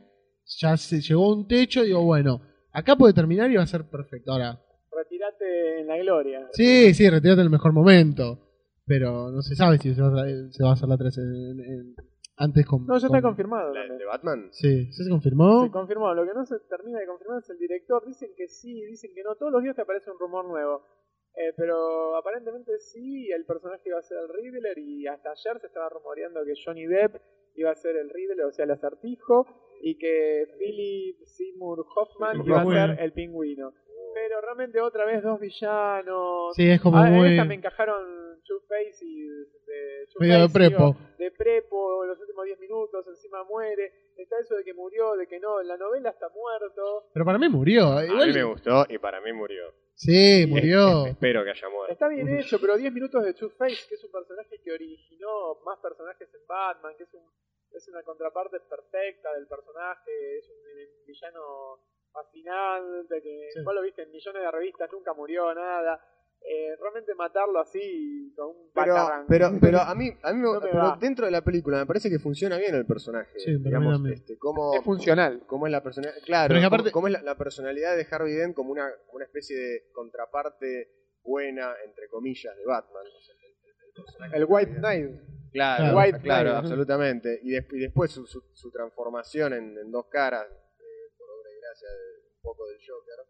ya se llegó a un techo. Digo, bueno, acá puede terminar y va a ser perfecto. Ahora, Retirate en la gloria. sí, sí, retirate en el mejor momento. Pero no se sabe si se va a, se va a hacer la 3 en- en- antes con. No, ya está con- confirmado. ¿La también. de Batman? Sí, ¿sí se confirmó? Se confirmó. Lo que no se termina de confirmar es el director. Dicen que sí, dicen que no. Todos los días te aparece un rumor nuevo. Eh, pero aparentemente sí, el personaje iba a ser el Riddler y hasta ayer se estaba rumoreando que Johnny Depp iba a ser el Riddler, o sea, el acertijo, y que Philip Seymour Hoffman El iba a pingüino. ser el pingüino. Pero realmente otra vez dos villanos. Sí, es como Ah, muy. esta me encajaron Two-Face y de Medio de prepo. digo, de prepo en los últimos 10 minutos, encima muere. Está eso de que murió, de que no, en la novela está muerto. Pero para mí murió. A Igual- mí me gustó y para mí murió. Sí, murió. <laughs> Espero que haya muerto. Está bien hecho, pero 10 minutos de Two-Face, que es un personaje que originó más personajes en Batman, que es, un, es una contraparte perfecta del personaje, es un villano fascinante, que Sí. vos lo viste en millones de revistas, nunca murió, nada. Eh, realmente matarlo así, con un Pero, pero, pero a mí, a mí me- No me pero dentro de la película me parece que funciona bien el personaje. Sí, para mí digamos, este, cómo, es funcional. cómo es la personalidad. Claro, Pero cómo- aparte- cómo es la, la personalidad de Harvey Dent como una, como una especie de contraparte buena, entre comillas, de Batman. O sea, el, el- el personaje El de White. Knight. Claro, Claro. claro, White Knight. absolutamente. Y, des- y después su, su- su transformación en, en dos caras, eh, por obra y gracia de un poco del Joker,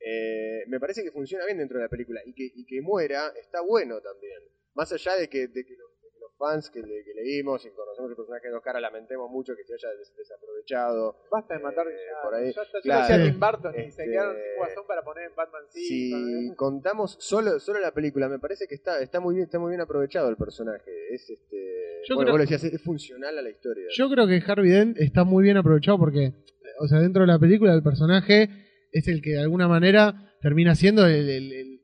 eh, me parece que funciona bien dentro de la película. Y que, y que muera está bueno también. Más allá de que, de que los, de que los fans que, le- que leímos y conocemos el personaje de dos caras lamentemos mucho que se haya des- desaprovechado. Basta de matar Eh, ya, por ahí. ya Claro. Tim Burton y se Este, quedaron sin guasón para poner en Batman Si 5. contamos solo, solo la película, me parece que está, está muy bien, está muy bien aprovechado el personaje. Es este. Yo bueno, creo- vos lo decías, es funcional a la historia. Yo creo que Harvey Dent está muy bien aprovechado porque, o sea, dentro de la película el personaje es el que de alguna manera termina siendo el, el- el-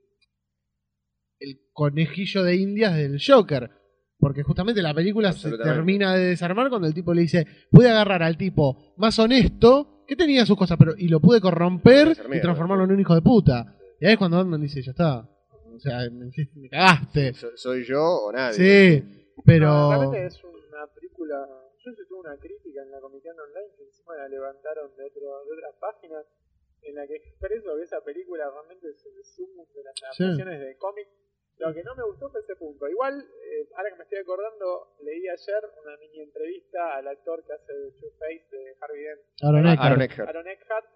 el conejillo de indias del Joker. Porque justamente la película se termina de desarmar cuando el tipo le dice, pude agarrar al tipo más honesto, que tenía sus cosas, pero y lo pude corromper y transformarlo en un hijo de puta. Y ahí es cuando Batman dice, ya está. O sea, me, me cagaste. So- ¿Soy yo o nadie? Sí, pero... No, realmente es una película. Yo sí tuve una crítica en la Comiqueando Online que encima la levantaron de, otro, de otras páginas en la que expreso que esa película realmente es el sumum de las Sí. adaptaciones de cómic. Lo que no me gustó fue ese punto. Igual, eh, ahora que me estoy acordando, leí ayer una mini entrevista al actor que hace de Two-Face de Harvey Dent, Aaron Eckhart. Aaron Eckhart. Aaron Eckhart,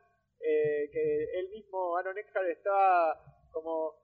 eh, que él mismo, Aaron Eckhart, estaba como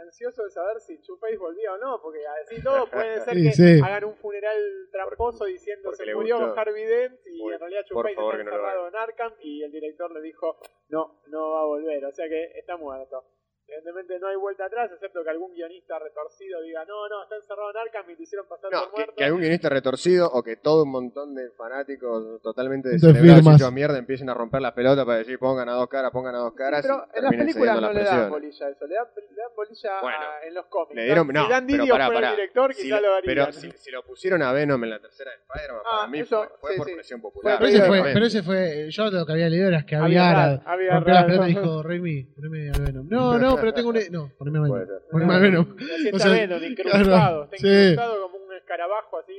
ansioso de saber si Two-Face volvía o no, porque así todo puede ser <laughs> Sí, que sí. hagan un funeral tramposo diciendo porque se murió gustó. Harvey Dent y en realidad favor, está que no encerrado en Arkham y el director le dijo no, no va a volver, o sea que está muerto. Evidentemente no hay vuelta atrás, excepto que algún guionista retorcido diga no, no, está encerrado en Arkham y te hicieron pasar No, por que, muerto. que algún guionista retorcido o que todo un montón de fanáticos totalmente De descerebrados y mierda empiecen a romper las pelotas para decir pongan a dos caras, pongan a dos caras pero en las películas no le dan bolilla a eso, le dan, le dan bolilla Bueno, a- en los cómics. Le dieron, si no, Dan pero pará, el director, Si lo haría. pero si, si lo pusieron a Venom en la tercera de Spider-Man, Ah, para mí eso, fue, fue sí, por sí. presión popular. Pero ese, fue, pero ese fue, yo lo que había leído era que Había había, había dijo, a Venom. No, <laughs> no, pero tengo un... No, poneme a Venom. Poneme a Venom. O está sea, Venom, incrustado, claro, está sí. incrustado como un escarabajo así,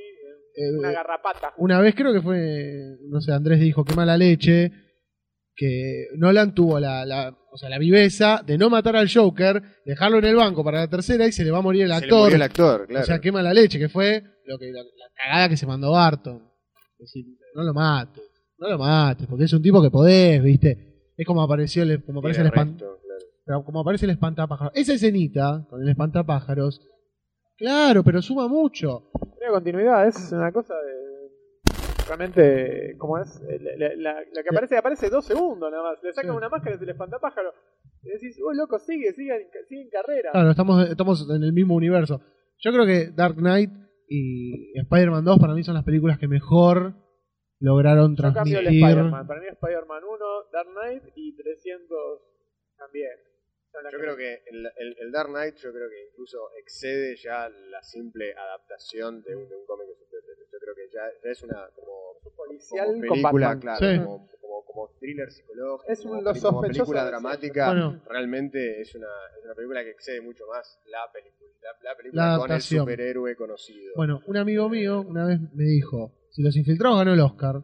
Eh, una garrapata. Una vez creo que fue, no sé, Andrés dijo, qué mala leche, que Nolan tuvo la, la, o sea, la viveza de no matar al Joker, dejarlo en el banco para la tercera y se le va a morir el Se le actor. murió el actor, claro. O sea, qué mala leche, que fue lo que la, la cagada que se mandó Barton. Es decir, no lo mates, no lo mates, porque es un tipo que podés, ¿viste? Es como apareció el, como aparece el, Tiene espan- resto, claro. Pero como aparece el espantapájaros. Esa escenita con el espantapájaros, claro, pero suma mucho. Tiene continuidad, es una cosa de. Realmente, como es? Eh, La, la- la- la que aparece, aparece dos segundos nada más. Le sacan Sí. una máscara, es el espantapájaro. Y decís, uy, loco, sigue, sigue, sigue en carrera. Claro, estamos, estamos en el mismo universo. Yo creo que Dark Knight y Spider-Man 2 para mí son las películas que mejor lograron Yo cambio el transmitir. Spider-Man. Para mí, Spider-Man 1, Dark Knight y 300 también. Yo creo que el, el- el Dark Knight yo creo que incluso excede ya la simple adaptación de un, de un cómic. Yo creo que ya, ya es una como, policial como con película, Batman. claro, Sí. como, como, como thriller psicológico, Es un- como, película dramática. Bueno. Realmente es una, es una película que excede mucho más la película, la, la película La con el superhéroe conocido. Bueno, un amigo mío una vez me dijo, si Los Infiltrados ganó el Oscar,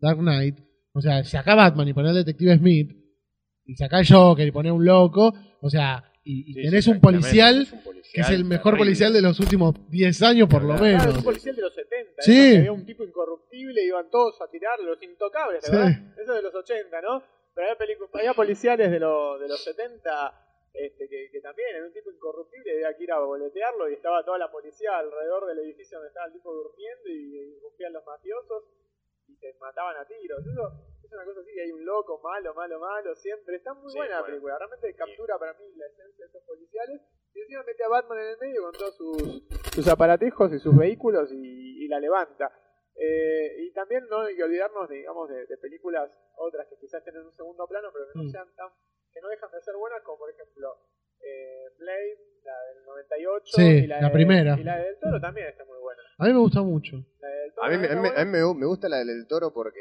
Dark Knight, o sea, saca Batman y poner al detective Smith, y saca el Joker y poner un loco, o sea, y, y Sí, tenés sí, un policial que es el mejor terrible. policial de los últimos 10 años por lo Claro, menos. Claro, es un policial de los 70. Sí. ¿eh? Había un tipo incorruptible, iban todos a tirar, los intocables. ¿verdad? Eso es de los 80, ¿no? Pero había, había policiales de, lo- de los 70 este, que, que también era un tipo incorruptible, había que ir a boletearlo y estaba toda la policía alrededor del edificio donde estaba el tipo durmiendo y irrumpían los mafiosos y se mataban a tiros. Eso es una cosa así, hay un loco malo, malo, malo, siempre. Está muy Sí, buena la película, realmente captura para mí la esencia de esos policiales y encima mete a Batman en el medio con todos sus, sus aparatejos y sus vehículos y, y la levanta. Eh, y también no hay que olvidarnos, de, digamos, de, de películas otras que quizás estén en un segundo plano, pero que no Mm. sean tan, que no dejan de ser buenas, como por ejemplo eh, Blade, la del 98 Sí, y la, la de- primera. y la del Toro también está muy buena. A mí me gusta mucho. La del Toro A mí, me- a está mí me- a buena, mí me, me gusta la del toro porque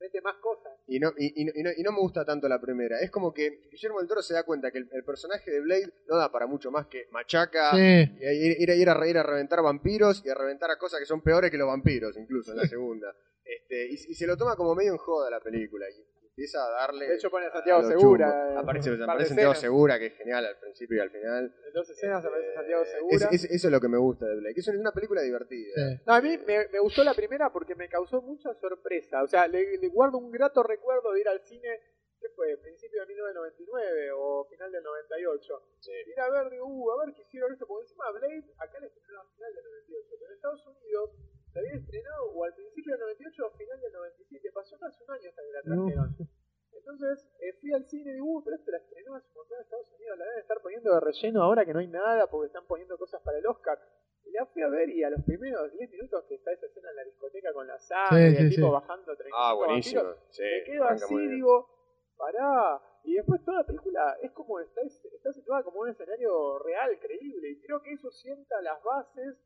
mete más cosas. Y no, y, y no- y no, y no me gusta tanto la primera. Es como que Guillermo del Toro se da cuenta que el, el personaje de Blade no da para mucho más que machaca, Sí. y ir, ir, a- ir a, ir a reventar vampiros y a reventar a cosas que son peores que los vampiros, incluso en la <laughs> segunda. Este, y, y se lo toma como medio en joda la película y empieza a darle. De hecho pone a Santiago Segura. eh, Aparece, aparece Santiago. Segura, que es genial al principio y al final. En dos escenas aparece Santiago Eh, Segura. es- es- eso es lo que me gusta de Blade, que es una película divertida. Sí. No, a mí me, me gustó la primera porque me causó mucha sorpresa. O sea, le, le guardo un grato recuerdo de ir al cine, ¿qué fue? Principio de 1999 o final del 98. Ir a ver, digo, uh, a ver qué hicieron esto. Porque encima Blade, acá le estrenaron a final del 98. Pero en Estados Unidos se había estrenado o al principio del 98 o final del 97. Pasó casi un año hasta que la No. trajeron. Entonces eh, fui al cine y digo, uh, pero esto la estrenó hace un montón en Estados Unidos, la deben estar poniendo de relleno ahora que no hay nada porque están poniendo cosas para el Oscar. Y la fui a ver y a los primeros 10 minutos que está esa escena en la discoteca con la sangre Sí, y el tipo sí. bajando 35 Ah, buenísimo. vampiros, Sí, me quedo así y digo, pará. Y después toda la película es como está, está situada como un escenario real, creíble. Y creo que eso sienta las bases,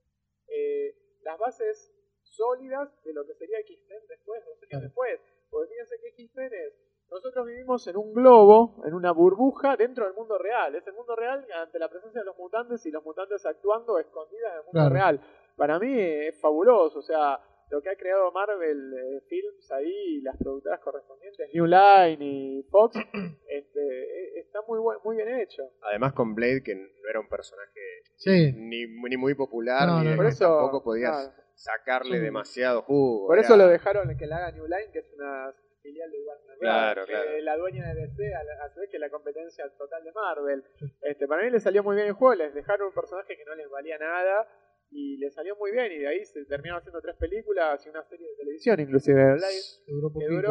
eh, las bases sólidas de lo que sería X-Men después, dos años después. Porque fíjense que X-Men es, nosotros vivimos en un globo, en una burbuja dentro del mundo real. Es el mundo real ante la presencia de los mutantes y los mutantes actuando escondidas en el mundo Claro. real. Para mí es fabuloso, o sea, lo que ha creado Marvel eh, Films ahí, y las productoras correspondientes, New Line y Fox, <clears throat> este, eh, está muy buen- muy bien hecho. Además con Blade, que no era un personaje Sí. ni, ni muy popular, No, ni no, Por eso, tampoco podías claro. Sacarle Sí. demasiado jugo. Por era- eso lo dejaron que la haga New Line, que es una filial de Warner Bros. Claro, que claro. la dueña de DC, a, la- a su vez que la competencia total de Marvel. Este, para mí le salió muy bien el juego, les dejaron un personaje que no les valía nada y le salió muy bien y de ahí se terminaron haciendo tres películas y una serie de televisión inclusive. Live, Duró que poquito. duró,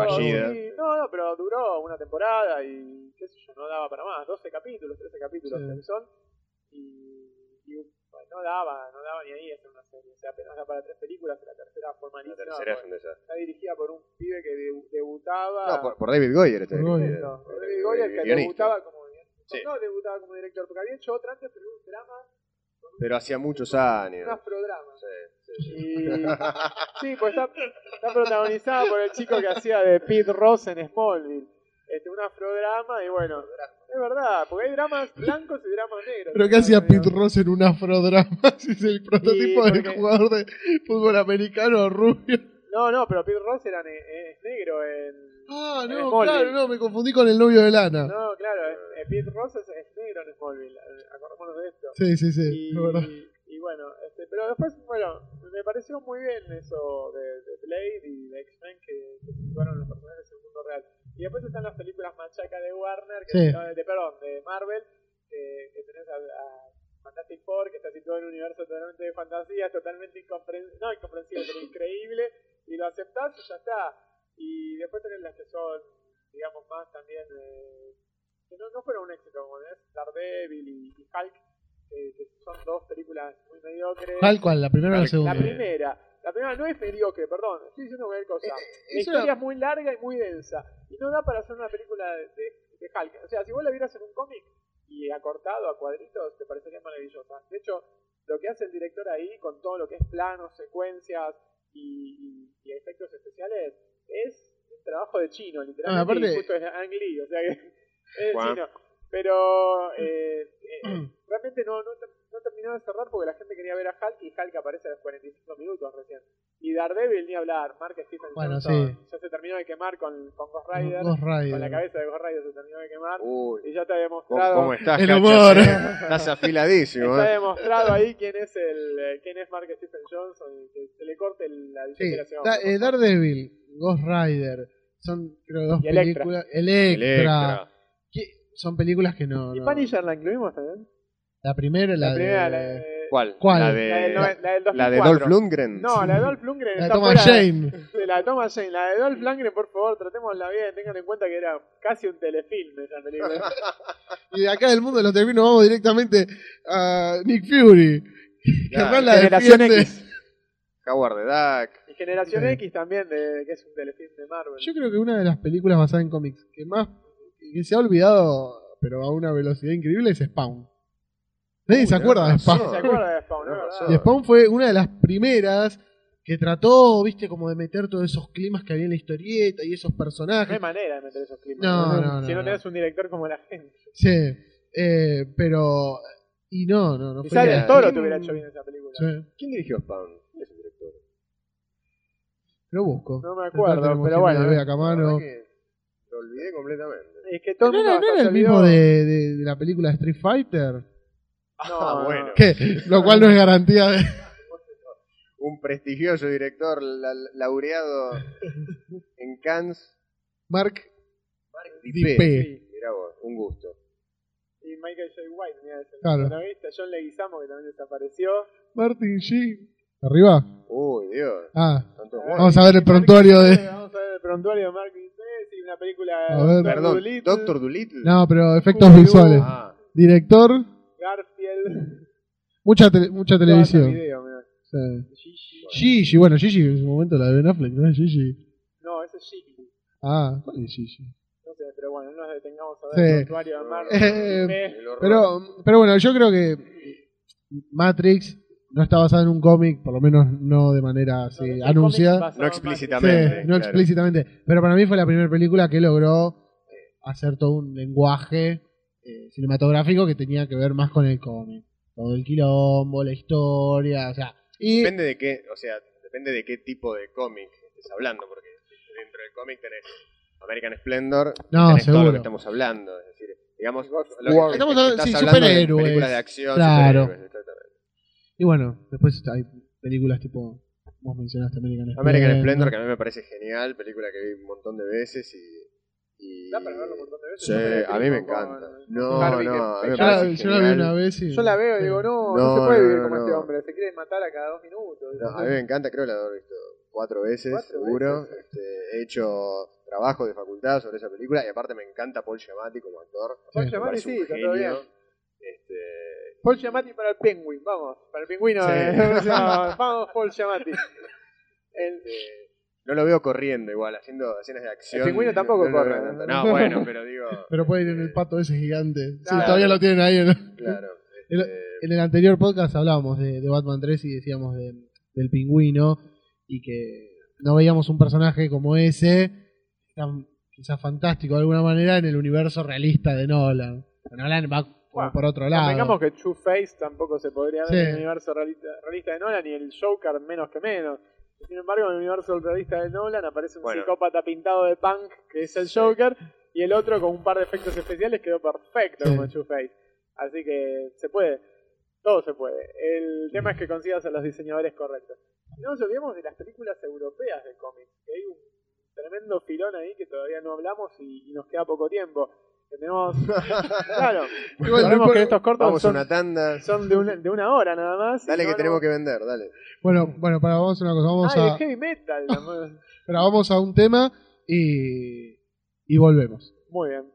no, no, pero duró una temporada y qué sé yo, no daba para más, 12 capítulos, 13 capítulos Sí. son y, y, bueno, no daba, no daba ni ahí hacer una serie, o sea, apenas da para tres películas, la tercera fue La malísima, tercera es porque un desastre. está dirigida por un pibe que debu- debutaba No, por, por David Goyer. este no, por David Goyer, que guionista. debutaba como Sí. no debutaba como director, porque había hecho otra antes, pero era un drama, Pero hacía muchos años. un afrodrama. Sí, sí, sí. Y, sí, pues está, está protagonizada por el chico que hacía de Pete Ross en Smallville. Este, un afrodrama y bueno, es verdad, porque hay dramas blancos y dramas negros. ¿Pero qué hacía Pete Ross en un afrodrama? <laughs> Si es el prototipo Sí, del jugador de fútbol americano rubio. No, no, pero Pete Ross era ne- es negro en... Ah, En no, Smallville. claro, no, me confundí con el novio de Lana. No, claro, eh, Pete Ross es, es negro en Smallville, eh, acordémonos de esto. Sí, sí, sí, y, verdad. y bueno, este, pero después, bueno, me pareció muy bien eso de, de Blade y de X-Men que, que situaron los personajes en el mundo real. Y después están las películas machaca de Warner, que Sí. no, de, perdón, de Marvel, que, que tenés a, a Fantastic Four, que está situado en un universo totalmente de fantasía, totalmente incomprensible, no incomprensible, pero increíble, y lo aceptás y ya está. Y después tenés las que son, digamos, más también, eh, que no, no fueron un éxito, como es Daredevil y, y Hulk, eh, que son dos películas muy mediocres. ¿Cuál, cuál? ¿La primera o la La segunda? primera. La primera no es mediocre, perdón. Estoy diciendo cualquier cosa. Eh, La historia es muy larga y muy densa. Y no da para hacer una película de, de, de Hulk. O sea, si vos la vieras en un cómic y acortado a cuadritos, te parecería maravillosa. De hecho, lo que hace el director ahí, con todo lo que es planos, secuencias y, y- y efectos especiales, es un trabajo de chino, literalmente. Ah, aparte- justo es Ang Lee, o sea que <laughs> es chino. Pero eh, eh, <clears throat> realmente no, no, no terminó de cerrar porque la gente quería ver a Hulk y Hulk aparece a los 45 minutos recién. Y Daredevil ni hablar, Mark Stephen Bueno, Johnson sí. ya se terminó de quemar con, con Ghost Rider, Ghost Rider. con la cabeza de Ghost Rider se terminó de quemar Uy, y ya está ¿cómo, demostrado cómo estás, El humor. <laughs> Estás afiladísimo, está ¿eh? demostrado ahí quién es el eh, quién es Mark Stephen Johnson y que se le corte el- la Sí. Da- eh, Daredevil, Ghost Rider, son creo dos Y Electra. películas. Electra. Electra. Son películas que no. ¿Y no- Punisher la incluimos también? La primera, la, La, primera, de, la de, ¿Cuál? ¿Cuál? La la del, de, la del 2004. la de Dolph Lundgren. No, la de Dolph Lundgren la de está Thomas de- Jane. <laughs> Sí, la de Thomas Jane, la de Dolph Lundgren, por favor, tratémosla bien, tengan en cuenta que era casi un telefilm esa película. <laughs> Y de acá del mundo de los terminos vamos directamente a Nick Fury. Que Claro. la Generación. X. Howard the Duck. Y Generación Sí. X también, de, que es un telefilm de Marvel. Yo creo que una de las películas basadas en cómics que más que se ha olvidado, pero a una velocidad increíble, es Spawn. Nadie Uy, se acuerda de tenés Spawn. ¿Quién se acuerda de Spawn? no? Y Spawn fue una de las primeras que trató, viste, como de meter todos esos climas que había en la historieta y esos No hay personajes. manera de meter esos climas. No, no, no, Si no, no. tenés un director como la gente. Sí, eh, pero. Y no, no, no Quizás el. Toro te hubiera hecho bien esa película. Sí, ¿Quién dirigió Spawn? ¿Quién es el director? lo busco. No me acuerdo, pero bueno. de eh. Bea Camano. Que Lo olvidé completamente. Es que todo ¿No el no era hasta el mismo de, de- de la película Street Fighter? No, Ah, no. bueno. Lo cual no es garantía de. Un prestigioso director la- laureado en Cannes. Mark. Dipé. Sí. Mirá vos, un gusto. Y Michael J. White, mira ese Claro. protagonista. John Leguizamo, que también desapareció. Martin Sheen. ¿Arriba? Uy, Dios. Ah, vamos a ver el prontuario de. Vamos a ver el prontuario de Mark una película A ver. Perdón, Doctor Dolittle. No, pero efectos visuales. Ah, Director, Garfield. mucha, mucha televisión. video. Sí. Gigi. Gigi, bueno, Gigi en su momento la de Ben Affleck, ¿no es Gigi? No, ese es Gigi. Ah, ¿cuál es Gigi? No sé, pero bueno, detengamos a ver Sí. el usuario de Marvel. Eh, horror. Pero, pero bueno, yo creo que Matrix no está basada en un cómic, por lo menos no de manera así anunciada. No en explícitamente. Sí, no claro. explícitamente. Pero para mí fue la primera película que logró eh, hacer todo un lenguaje eh, cinematográfico que tenía que ver más con el cómic. Todo el quilombo, la historia, o sea. Y Depende de qué, o sea, depende de qué tipo de cómic estés hablando, porque dentro del cómic tenés American Splendor, y No, tenés todo lo que estamos hablando, es decir, digamos, lo que-. Estamos estás hablando- sí, hablando de superhéroes. películas de acción, Claro. superhéroes. Y bueno, después hay películas tipo, vos mencionaste American Splendor. American Splendor, que a mí me parece genial, película que vi un montón de veces y... y- Da para verlo un montón de veces. Sí, a mí me encanta. No, no, me Yo la, parece yo la vi genial. una vez y... Yo la veo y digo, no, no, No, se puede no, vivir no, como no. este hombre, se quiere matar a cada dos minutos. No, a mí me encanta, creo que la he visto cuatro veces, Cuatro seguro. veces. Este, he hecho trabajo de facultad sobre esa película y aparte me encanta Paul Giamatti como actor. Paul Sí. Giamatti sí, está todo bien. Este, Paul Giamatti para el Penguin, vamos. Para el pingüino. Sí. eh, o sea, vamos, Paul Giamatti. El- <laughs> este, no lo veo corriendo igual, haciendo escenas de acción. El pingüino tampoco No corre, ¿no? bueno, pero digo, Pero puede ir en el pato ese gigante. Sí, Claro. todavía lo tienen ahí. ¿no? claro. Este, En el anterior podcast hablábamos de, de Batman 3 y decíamos de- del pingüino y que no veíamos un personaje como ese, tan quizás fantástico de alguna manera, en el universo realista de Nolan. Nolan va Bueno, por otro lado. Convengamos que Two Face tampoco se podría ver Sí. en el universo realista, realista de Nolan, ni el Joker menos que menos. Sin embargo, en el universo realista de Nolan aparece un Bueno. psicópata pintado de punk, que es el Joker, y el otro con un par de efectos especiales quedó perfecto Sí. como Two Face. Así que se puede, todo se puede. El tema es que consigas a los diseñadores correctos. Y no nos olvidemos de las películas europeas de cómics, que hay un tremendo filón ahí que todavía no hablamos y, y nos queda poco tiempo. Tenemos, <laughs> claro, Igual, sabemos no que estos cortos vamos a son, una tanda. son de, una, de una hora nada más. Dale que tenemos que vender, dale. Bueno, bueno, para vamos a una cosa, vamos Ah, a, de heavy metal. <laughs> pero vamos a un tema y, y volvemos. Muy bien.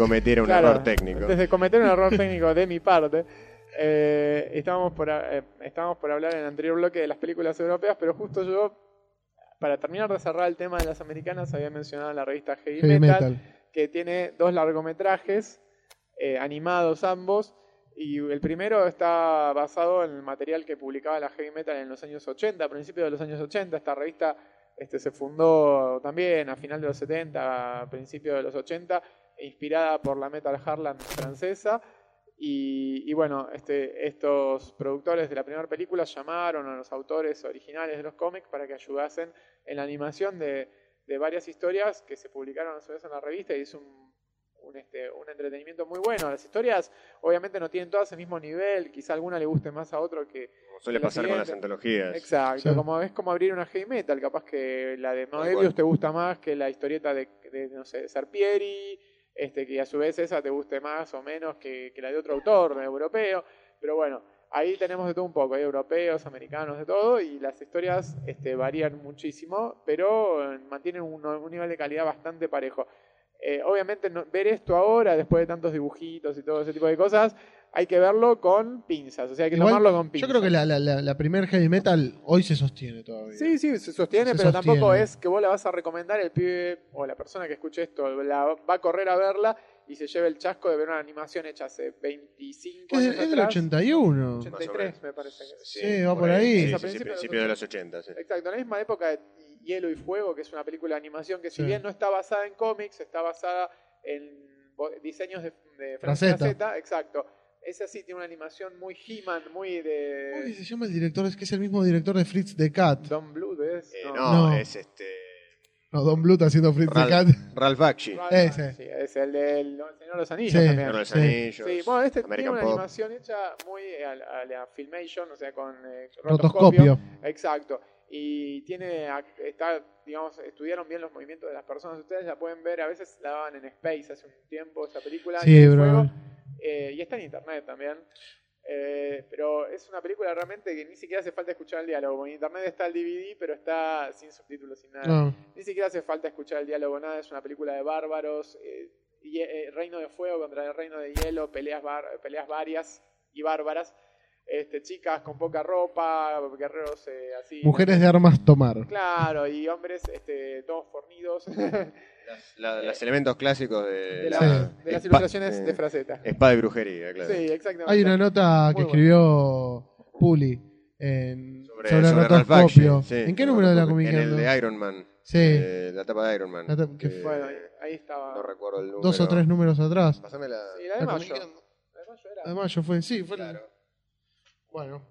Cometiera un Claro, error técnico. Antes de cometer un error <laughs> técnico de mi parte, eh, estábamos, por, eh, estábamos por hablar en el anterior bloque de las películas europeas, pero justo yo, para terminar de cerrar el tema de las americanas, había mencionado la revista Heavy, Heavy Metal, metal. que tiene dos largometrajes, eh, animados ambos, y el primero está basado en el material que publicaba la Heavy Metal en los años 80, a principios de los años 80. Esta revista este, se fundó también a final de los 70, a principios de los 80, inspirada por la Metal Harland francesa. Y, y bueno, este, estos productores de la primera película llamaron a los autores originales de los cómics para que ayudasen en la animación de, de varias historias que se publicaron a su vez en la revista y es un, un, este, un entretenimiento muy bueno. Las historias obviamente no tienen todas el mismo nivel, quizá alguna le guste más a otro que... Como suele pasar con las antologías. Exacto, Sí. como es como abrir una heavy metal, capaz que la de Tal Moebius te gusta más que la historieta de, de, no sé, de Sarpieri, este, que a su vez esa te guste más o menos que, la de otro autor de europeo, pero bueno, ahí tenemos de todo un poco, hay europeos, americanos, de todo, y las historias este, varían muchísimo, pero eh, mantienen un nivel de calidad bastante parejo. Eh, obviamente no- ver esto ahora, después de tantos dibujitos y todo ese tipo de cosas, hay que verlo con pinzas, o sea, hay que Igual, tomarlo con Yo pinzas. creo que la, la, la, la primer heavy metal hoy se sostiene todavía. Sí, sí, se sostiene, Se pero sostiene. tampoco es que vos la vas a recomendar, el pibe o la persona que escuche esto la va a correr a verla y se lleve el chasco de ver una animación hecha hace 25 Es, años es del atrás. 81. 83 me parece. que- Sí, va por ahí. Sí, Es a sí, principios de principios los de los 80, sí. Exacto, en la misma época de Hielo y Fuego, que es una película de animación que si Sí. bien no está basada en cómics, está basada en diseños de, de. Fraceta, exacto. Esa sí tiene una animación muy He-Man, muy ¿Cómo de se llama el director? Es que es el mismo director de Fritz the Cat. Don Blue, ¿ves? Eh, No. no, es este. No, Don Bluth haciendo Fritz the Cat. Ralph, Ralph Bakshi. Ralph Ese. Bakshi, es el del El Señor de los Anillos Sí. también. Señor de los Sí. Anillos. Sí, bueno, este tiene American una Pop. animación hecha muy a, la- a la Filmation, o sea, con eh, Rotoscopio. Exacto. Y tiene, está, digamos, estudiaron bien los movimientos de las personas. Ustedes la pueden ver, a veces la daban en Space hace un tiempo, esa película. Sí, y eh, y está en internet también. Eh, pero es una película realmente que ni siquiera hace falta escuchar el diálogo. En internet está el DVD, pero está sin subtítulos, sin nada. No. Ni siquiera hace falta escuchar el diálogo, nada. Es una película de bárbaros. eh, y, eh, reino de fuego contra el reino de hielo, peleas, bar- peleas varias y bárbaras. Este, chicas con poca ropa, guerreros eh, así. Mujeres de armas tomar. Claro, y hombres este, todos fornidos. <laughs> La- los elementos clásicos de, la- Sí. de las espa- ilustraciones eh, de Fraceta. Espada y brujería, claro. Sí, exactamente. Hay una nota que Muy escribió Puli en, Sobre, sobre, sobre Ralph rotoscopio. Bakshi, sí. ¿En qué número de la En Comic el de Iron Man. Sí, eh, la tapa de Iron Man. La tapa- que Eh, Bueno, ahí, ahí estaba. no recuerdo el número. dos o tres números atrás. Pásame la. Sí, la de La mayo. La de mayo era. De mayo fue, sí, fue la- Claro. Bueno,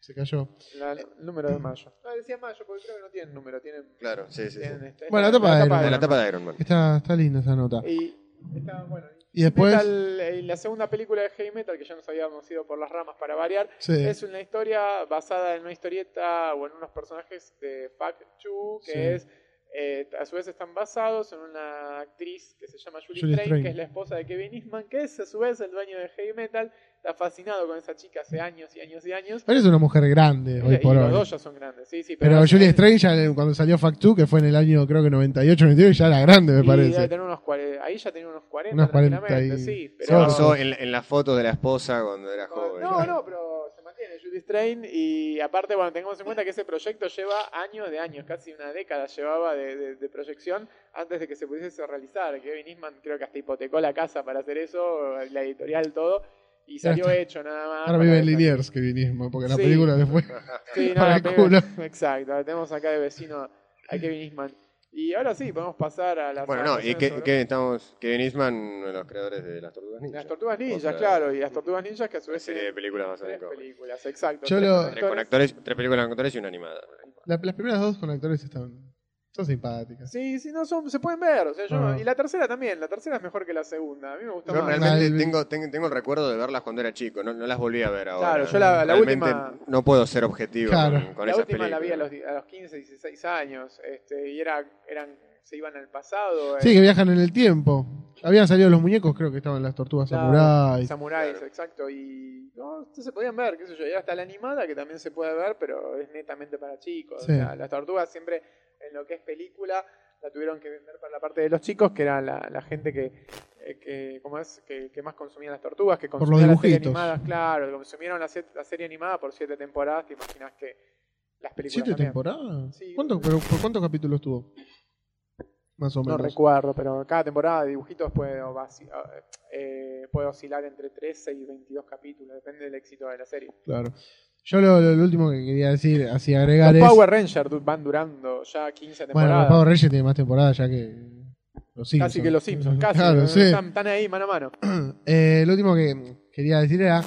se cayó. La- el número de mayo. No, decía mayo porque creo que no tienen número. Tienen, Claro, sí, sí. sí. este- Bueno, la tapa de Iron la tapa de Iron Man. Está, está linda esa nota. Y, está, bueno, Y después, Metal, eh, la segunda película de Heavy Metal, que ya nos habíamos ido por las ramas para variar, sí, es una historia basada en una historieta o en unos personajes de Fact Chu, que Sí. es, eh, a su vez están basados en una actriz que se llama Julie, Julie Strain, Strain. que es la esposa de Kevin Eastman, que es a su vez el dueño de Heavy Metal, está fascinado con esa chica hace años y años y años. Pero es una mujer grande hoy y por los hoy. dos ya son grandes, sí, sí. Pero al Julie Strange, ya cuando salió Fact 2, que fue en el año creo que 98, 99, ya era grande, me y debe parece. tener unos ahí ya tenía unos 40, Unos 40 tranquilamente, y- sí. Se Pero, basó en, en la foto de la esposa cuando era joven. No, no, pero se mantiene Judy Strain y aparte, bueno, tengamos en cuenta que ese proyecto lleva años de años, casi una década llevaba de, de- de proyección antes de que se pudiese realizar. Kevin Eastman creo que hasta hipotecó la casa para hacer eso, la editorial, todo, y salió está. hecho nada más. Ahora vive en Liniers, que vinismo, porque la Sí. película le fue. <laughs> Sí, no, <laughs> para la el pega- culo. Exacto, tenemos acá de vecino a Kevin Eastman. Y ahora sí, podemos pasar a las Bueno, no, y que, estamos. Kevin Eastman, uno de los creadores de las Tortugas Ninja. Las Tortugas Ninjas, claro, y las Tortugas Ninjas que a su vez serie de películas basadas tres películas, exacto. Yo tres lo- Tres, con actores. actores, tres películas con actores y una animada. La- las primeras dos con actores están, son simpáticas. Sí, sí, no son, se pueden ver. O sea, yo, Ah. Y la tercera también. La tercera es mejor que la segunda. A mí me gusta Yo más. realmente tengo, tengo, tengo el recuerdo de verlas cuando era chico, no, no las volví a ver ahora. Claro, yo la- la Realmente última- No puedo ser objetivo Claro. con, con la esas última la vi a películas. los, di- a los 15, 16 años. Este, y era, eran, se iban al pasado. Sí, eh, que viajan en el tiempo. Habían salido los muñecos, creo que estaban las tortugas claro, samuráis. Samuráis, Claro. exacto. Y no, esto se podían ver, qué sé yo. Y hasta la animada que también se puede ver, pero es netamente para chicos. Sí. O sea, las tortugas siempre, en lo que es película, la tuvieron que vender para la parte de los chicos, que era la, la gente que, eh, que, ¿cómo es? Que, que más consumía las tortugas, que los consumía las series dibujitos. animadas, claro, consumieron la, se- la serie animada por siete temporadas, te imaginas que las películas ¿Siete también. temporadas? Sí. ¿Cuánto, pero, ¿Por cuántos capítulos tuvo? Más o No menos. recuerdo, pero cada temporada de dibujitos puede, vaci- eh, puede oscilar entre 13 y 22 capítulos, depende del éxito de la serie. Claro. Yo lo, lo- lo último que quería decir, así agregar Los es. Power Rangers van durando ya 15 bueno, temporadas. los Power Rangers tiene más temporadas ya que los Simpsons. casi que los Simpsons, casi. Claro, ¿no? sí. están, están ahí mano a mano. <clears throat> Eh, lo último que quería decir era.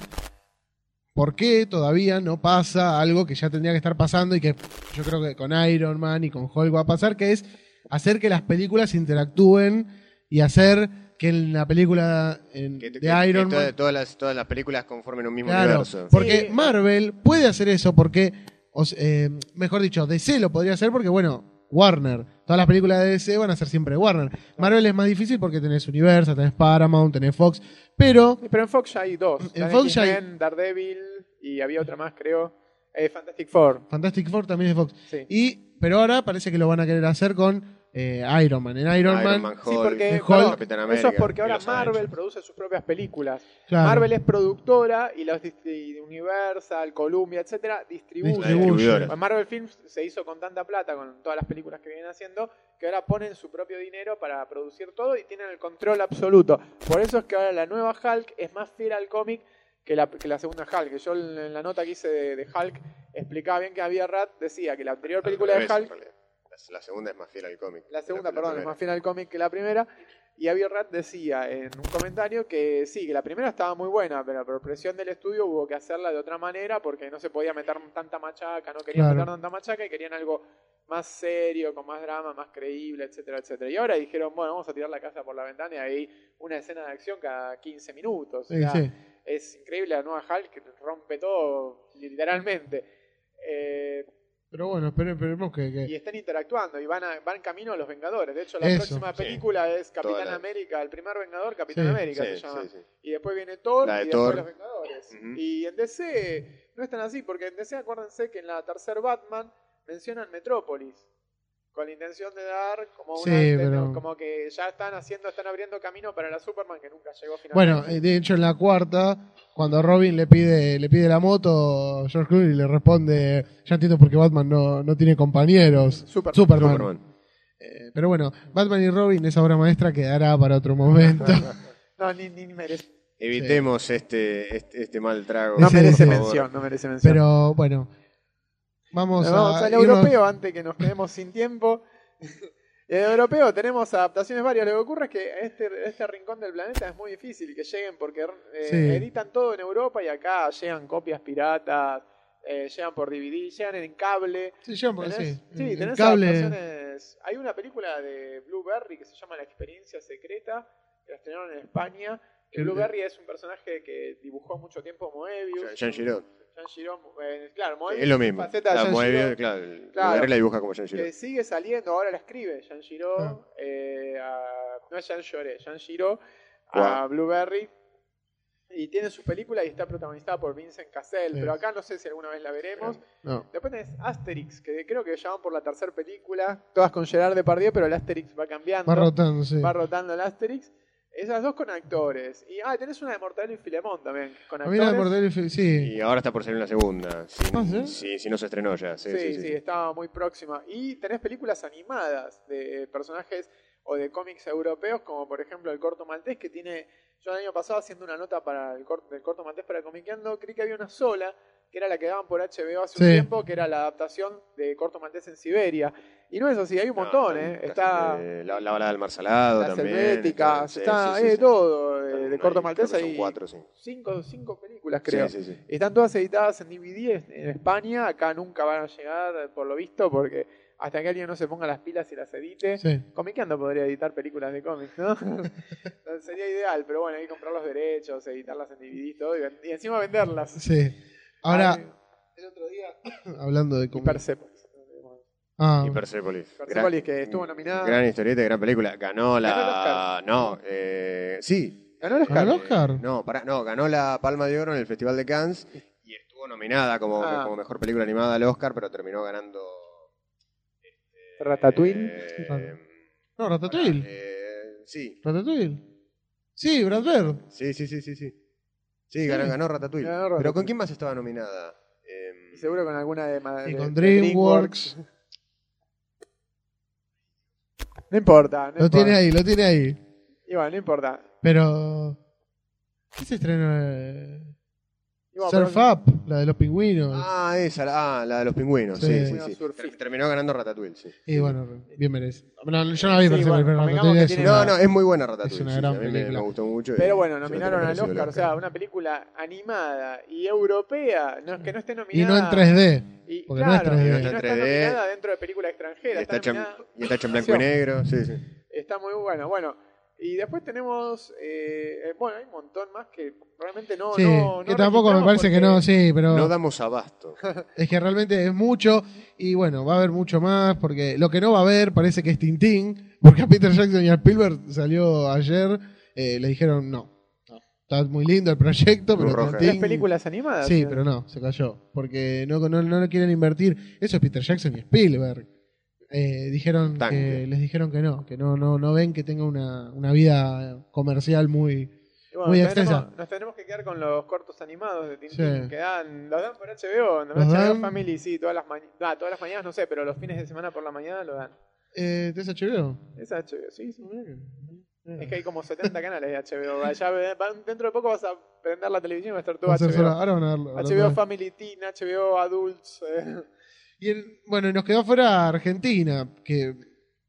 ¿Por qué todavía no pasa algo que ya tendría que estar pasando y que yo creo que con Iron Man y con Hulk va a pasar? Que es hacer que las películas interactúen y hacer que en la película en- Que, de que- Iron que Man. toda- todas, las, todas las películas conformen un mismo Claro, universo. porque Sí. Marvel puede hacer eso porque, o eh, mejor dicho, DC lo podría hacer porque, bueno, Warner. Todas las películas de DC van a ser siempre de Warner. Marvel es más difícil porque tenés Universal, tenés Paramount, tenés Fox, pero Pero en Fox ya hay dos. En Fox ya hay- Daredevil y había otra más, creo. Eh, Fantastic Four. Fantastic Four también es de Fox. Sí. Y, pero ahora parece que lo van a querer hacer con eh, Iron Man. En Iron, Man, Man, Sí, Hulk, porque de claro, Hulk, Capitán eso América, es porque y ahora Marvel produce sus propias películas. claro, Marvel es productora y los distri- Universal, Columbia, etcétera, distribuye. Pues Marvel Films se hizo con tanta plata con todas las películas que vienen haciendo que ahora ponen su propio dinero para producir todo y tienen el control absoluto. Por eso es que ahora la nueva Hulk es más fiel al cómic que la, que la segunda Hulk. Que yo en la nota que hice de, de Hulk explicaba bien que había Rat decía que la anterior película de Hulk. La, segunda es más fiel al cómic. la segunda, La- la perdón, es más fiel al cómic que la primera. Y Avi Rat decía en un comentario que sí, que la primera estaba muy buena, pero por presión del estudio hubo que hacerla de otra manera porque no se podía meter tanta machaca, no querían Claro. meter tanta machaca y querían algo más serio, con más drama, más creíble, etcétera, etcétera. Y ahora dijeron, bueno, vamos a tirar la casa por la ventana y hay una escena de acción cada 15 minutos. O Sí, sea, sí. Es increíble la nueva Hulk que rompe todo literalmente. Eh, Pero bueno, espere- esperemos que, que- y están interactuando y van, a, van camino a los Vengadores. De hecho, la Eso, próxima sí. película es Capitán América, el primer Vengador, Capitán Sí. América Sí, se llama. sí, sí. Y después viene Thor de y después Thor. los Vengadores. Y en DC no es tan así, porque en DC acuérdense que en la tercer Batman mencionan Metrópolis. Con la intención de dar como una Sí, de- pero- como que ya están haciendo, están abriendo camino para la Superman que nunca llegó finalmente. Bueno, eh, de hecho en la cuarta, cuando Robin le pide, le pide la moto, George Clooney le responde, ya entiendo por qué Batman no, no tiene compañeros. Superman. Superman. Superman. Eh, pero bueno, Batman y Robin, esa obra maestra quedará para otro momento. <laughs> No, ni, ni merece, Evitemos este, este, este mal trago. no merece mención, no merece mención. pero bueno, vamos, Nos vamos a al irnos- europeo antes que nos quedemos sin tiempo. Y <laughs> en el europeo tenemos adaptaciones varias. Lo que ocurre es que este, este rincón del planeta es muy difícil que lleguen porque eh, Sí. editan todo en Europa y acá llegan copias piratas, eh, llegan por DVD, llegan en cable. Sí, porque Tenés, sí, sí, tenés cable. adaptaciones. Hay una película de Blueberry que se llama La experiencia secreta, que la estrenaron en España. Que Que- Blueberry es un personaje que dibujó mucho tiempo Moebius. Jean Giraud. Jean Giraud, eh, claro, Moebius Es lo mismo. faceta de La Jean Moebius, Giraud. claro. Blueberry la dibuja como Jean Giraud. que sigue saliendo, ahora la escribe Jean Giraud, Ah. eh, a- no es Jean Lloré, Jean Giraud a Guau. Blueberry. Y tiene su película y está protagonizada por Vincent Cassell, Sí. pero acá no sé si alguna vez la veremos. No. Después tenés Asterix, que creo que ya van por la tercera película, todas con Gerard Depardieu, pero el Asterix va cambiando, Va rotando, sí. va rotando el Asterix. Esas dos con actores. Y ah, tenés una de Mortadelo y Filemón también, con A mí la de actores. Mortadelo y Fi- sí. Y ahora está por salir una segunda. Si, ¿Ah, sí? si, si no se estrenó ya. Sí, Sí, sí, sí, sí. estaba muy próxima. Y tenés películas animadas de personajes o de cómics europeos, como por ejemplo el corto maltés, que tiene. Yo el año pasado haciendo una nota para el corto, del corto maltés para Comiqueando, creí que había una sola, que era la que daban por HBO hace un tiempo, que era la adaptación de corto maltés en Siberia. Y no es así, hay un No, montón, ¿eh? la Está. la, la balada del mar salado Las también. helvéticas, sí, está, sí, sí. todo, de, corto maltés hay cuatro, sí. cinco, cinco películas, creo. Sí, sí, sí. Están todas editadas en DVD en- España, acá nunca van a llegar por lo visto porque hasta que alguien no se ponga las pilas y las edite. Sí. Comiqueando podría editar películas de cómics, ¿no? <laughs> Sería ideal, pero bueno, hay que comprar los derechos, editarlas en DVD y todo y, y encima venderlas. Sí. Ahora, Ay, el otro día, <coughs> hablando de y. Persepolis. Ah, Y Persepolis. Persepolis, que estuvo nominada. Gran historieta gran película. Ganó la. Ganó el Oscar. No, eh, sí. ¿Ganó el Oscar? ¿Ganó el Oscar? Eh, no, pará, no, ganó la Palma de Oro en el Festival de Cannes y estuvo nominada como, Ah. como mejor película animada al Oscar, pero terminó ganando. Ratatouille. eh, no, Ratatouille. eh, sí, Ratatouille. Sí, Brad Bird. sí, sí, sí, sí. Sí, sí ganó, ganó Ratatouille. Ganó Pero. ¿con quién más estaba nominada? Eh, Y seguro con alguna de, ma- Y de- con de DreamWorks. No importa, no Lo importa. tiene ahí, lo tiene ahí. Y bueno, no importa. Pero. ¿Qué se estrenó? Eh, Y bueno, Surf pero- Up, la de los pingüinos. Ah, esa, la- ah, la de los pingüinos, Sí. sí, sí, sí. Ter- Terminó ganando Ratatouille, sí. Y bueno, bien merece. No, yo no la vi Sí, bueno, pero Ratatouille que es una- No, no, es muy buena Ratatouille. es una sí, gran a mí me- película. Me, gustó mucho. y Pero bueno, nominaron al el Oscar, o sea, una película animada y europea, no es que no esté Y nominada. no en 3D. Y, porque no es claro, 3D. y No no está en está 3D. nominada dentro de película Y extranjera. está, Está, en- nominada- y está hecho en blanco y negro, sí, sí. está muy bueno. Bueno, Y después tenemos, eh, eh, bueno, hay un montón más que realmente no. Sí, no, que no tampoco me parece que no, sí, pero No damos abasto. <laughs> es que realmente es mucho y bueno, va a haber mucho más porque lo que no va a haber parece que es Tintín, porque a Peter Jackson y a Spielberg salió ayer, eh, le dijeron no, está muy lindo el proyecto, pero Roja. Tintín... Las películas animadas. Sí, pero no, se cayó, porque no, no, no le quieren invertir. Eso es Peter Jackson y Spielberg. Eh, dijeron que les dijeron que no, que no, no, no ven que tenga una, una vida comercial muy bueno, muy nos extensa. tenemos- nos tenemos que quedar con los cortos animados de Tintín Sí. que dan, los dan por HBO, no HBO dan- Family, sí, todas las, ma- ah, todas las mañanas no sé, pero los fines de semana por la mañana lo dan. eh, ¿de ese HBO? Es HBO, sí, sí. Es que hay como 70 canales de HBO. Dentro de poco vas a prender la televisión y va a estar todo Va HBO. ahora van a verlo- ahora HBO Family Teen, HBO Adults. eh. Y el- bueno, y nos quedó fuera Argentina, que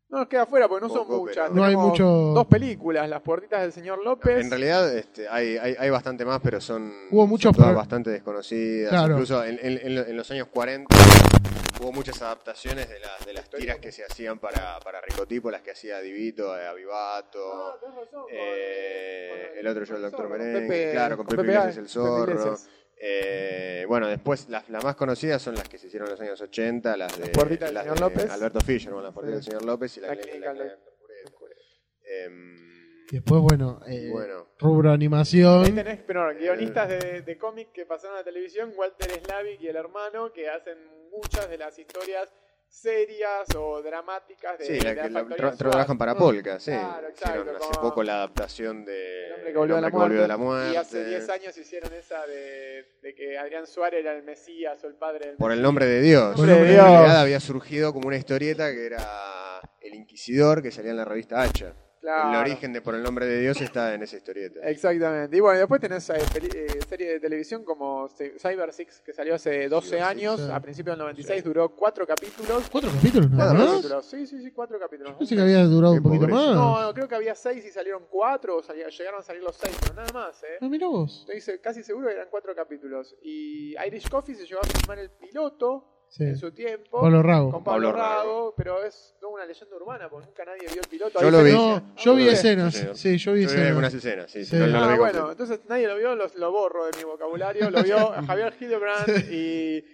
No nos queda afuera porque no son Poco, muchas. No hay Tenemos mucho- Dos películas, Las puertitas del señor López. En realidad este, hay, hay, hay bastante más, pero son, Hubo muchos son todas pro- bastante desconocidas. Claro. Incluso en, en- en lo- en los años 40 hubo muchas adaptaciones de, las de las tiras que se hacían para, para Ricotipo, las que hacía Divito, eh, Avivato. Ah, eh, el otro yo, el doctor Merengue, Pepe- claro, con con Pepe Pepe Iglesias el Pepe Zorro. Iglesias. Eh, bueno, después las, las más conocidas son las que se hicieron en los años 80, las de, Las puertitas del las señor de López. Alberto Fischer, bueno, las puertitas Sí. del señor López y la, La clínica, la Pureta. Em, y después, bueno, eh, bueno, rubro animación. Ahí tenés, pero, guionistas de, de cómic que pasaron a la televisión, Walter Slavik y el hermano, que hacen muchas de las historias serias o dramáticas de, sí, de la que la- tra- trabajan para Polka, sí. Claro, exacto, Hicieron hace poco la adaptación de El hombre que volvió, El de, la hombre que volvió de la muerte. Y hace 10 años hicieron esa de, de que Adrián Suárez era el Mesías o el padre del Por el nombre de Dios. Por el nombre de en Dios. realidad había surgido como una historieta que era El Inquisidor, que salía en la revista Hacha. Claro. El origen de Por el nombre de Dios está en esa historieta. Exactamente. Y bueno, después tenés eh, eh, serie de televisión como Cy- Cyber Six, que salió hace 12 Cyber Six, años, sí. a principios del 96, duró 4 capítulos. ¿Cuatro capítulos nada Cuatro más? capítulos. Sí, sí, sí, 4 capítulos. Pensé que había durado Qué un poquito más. No, no, creo que había 6 y salieron 4, o salía- llegaron a salir los 6, pero nada más, ¿eh? Ah, mira vos. Estoy casi seguro que eran 4 capítulos. Y Irish Coffee se llegó a filmar el piloto Sí. en su tiempo. Pablo Rago. Con Pablo, Pablo Rago. Rago, pero es toda una leyenda urbana, porque nunca nadie vio el piloto. Yo lo vi. No, yo vi escenas. Sí, Sí, yo vi Yo vi algunas escenas. escenas, sí, Sí. no, no lo ah, vi bueno, completo. entonces nadie lo vio, lo, lo borro de mi vocabulario. Lo vio <laughs> Javier Hildebrand y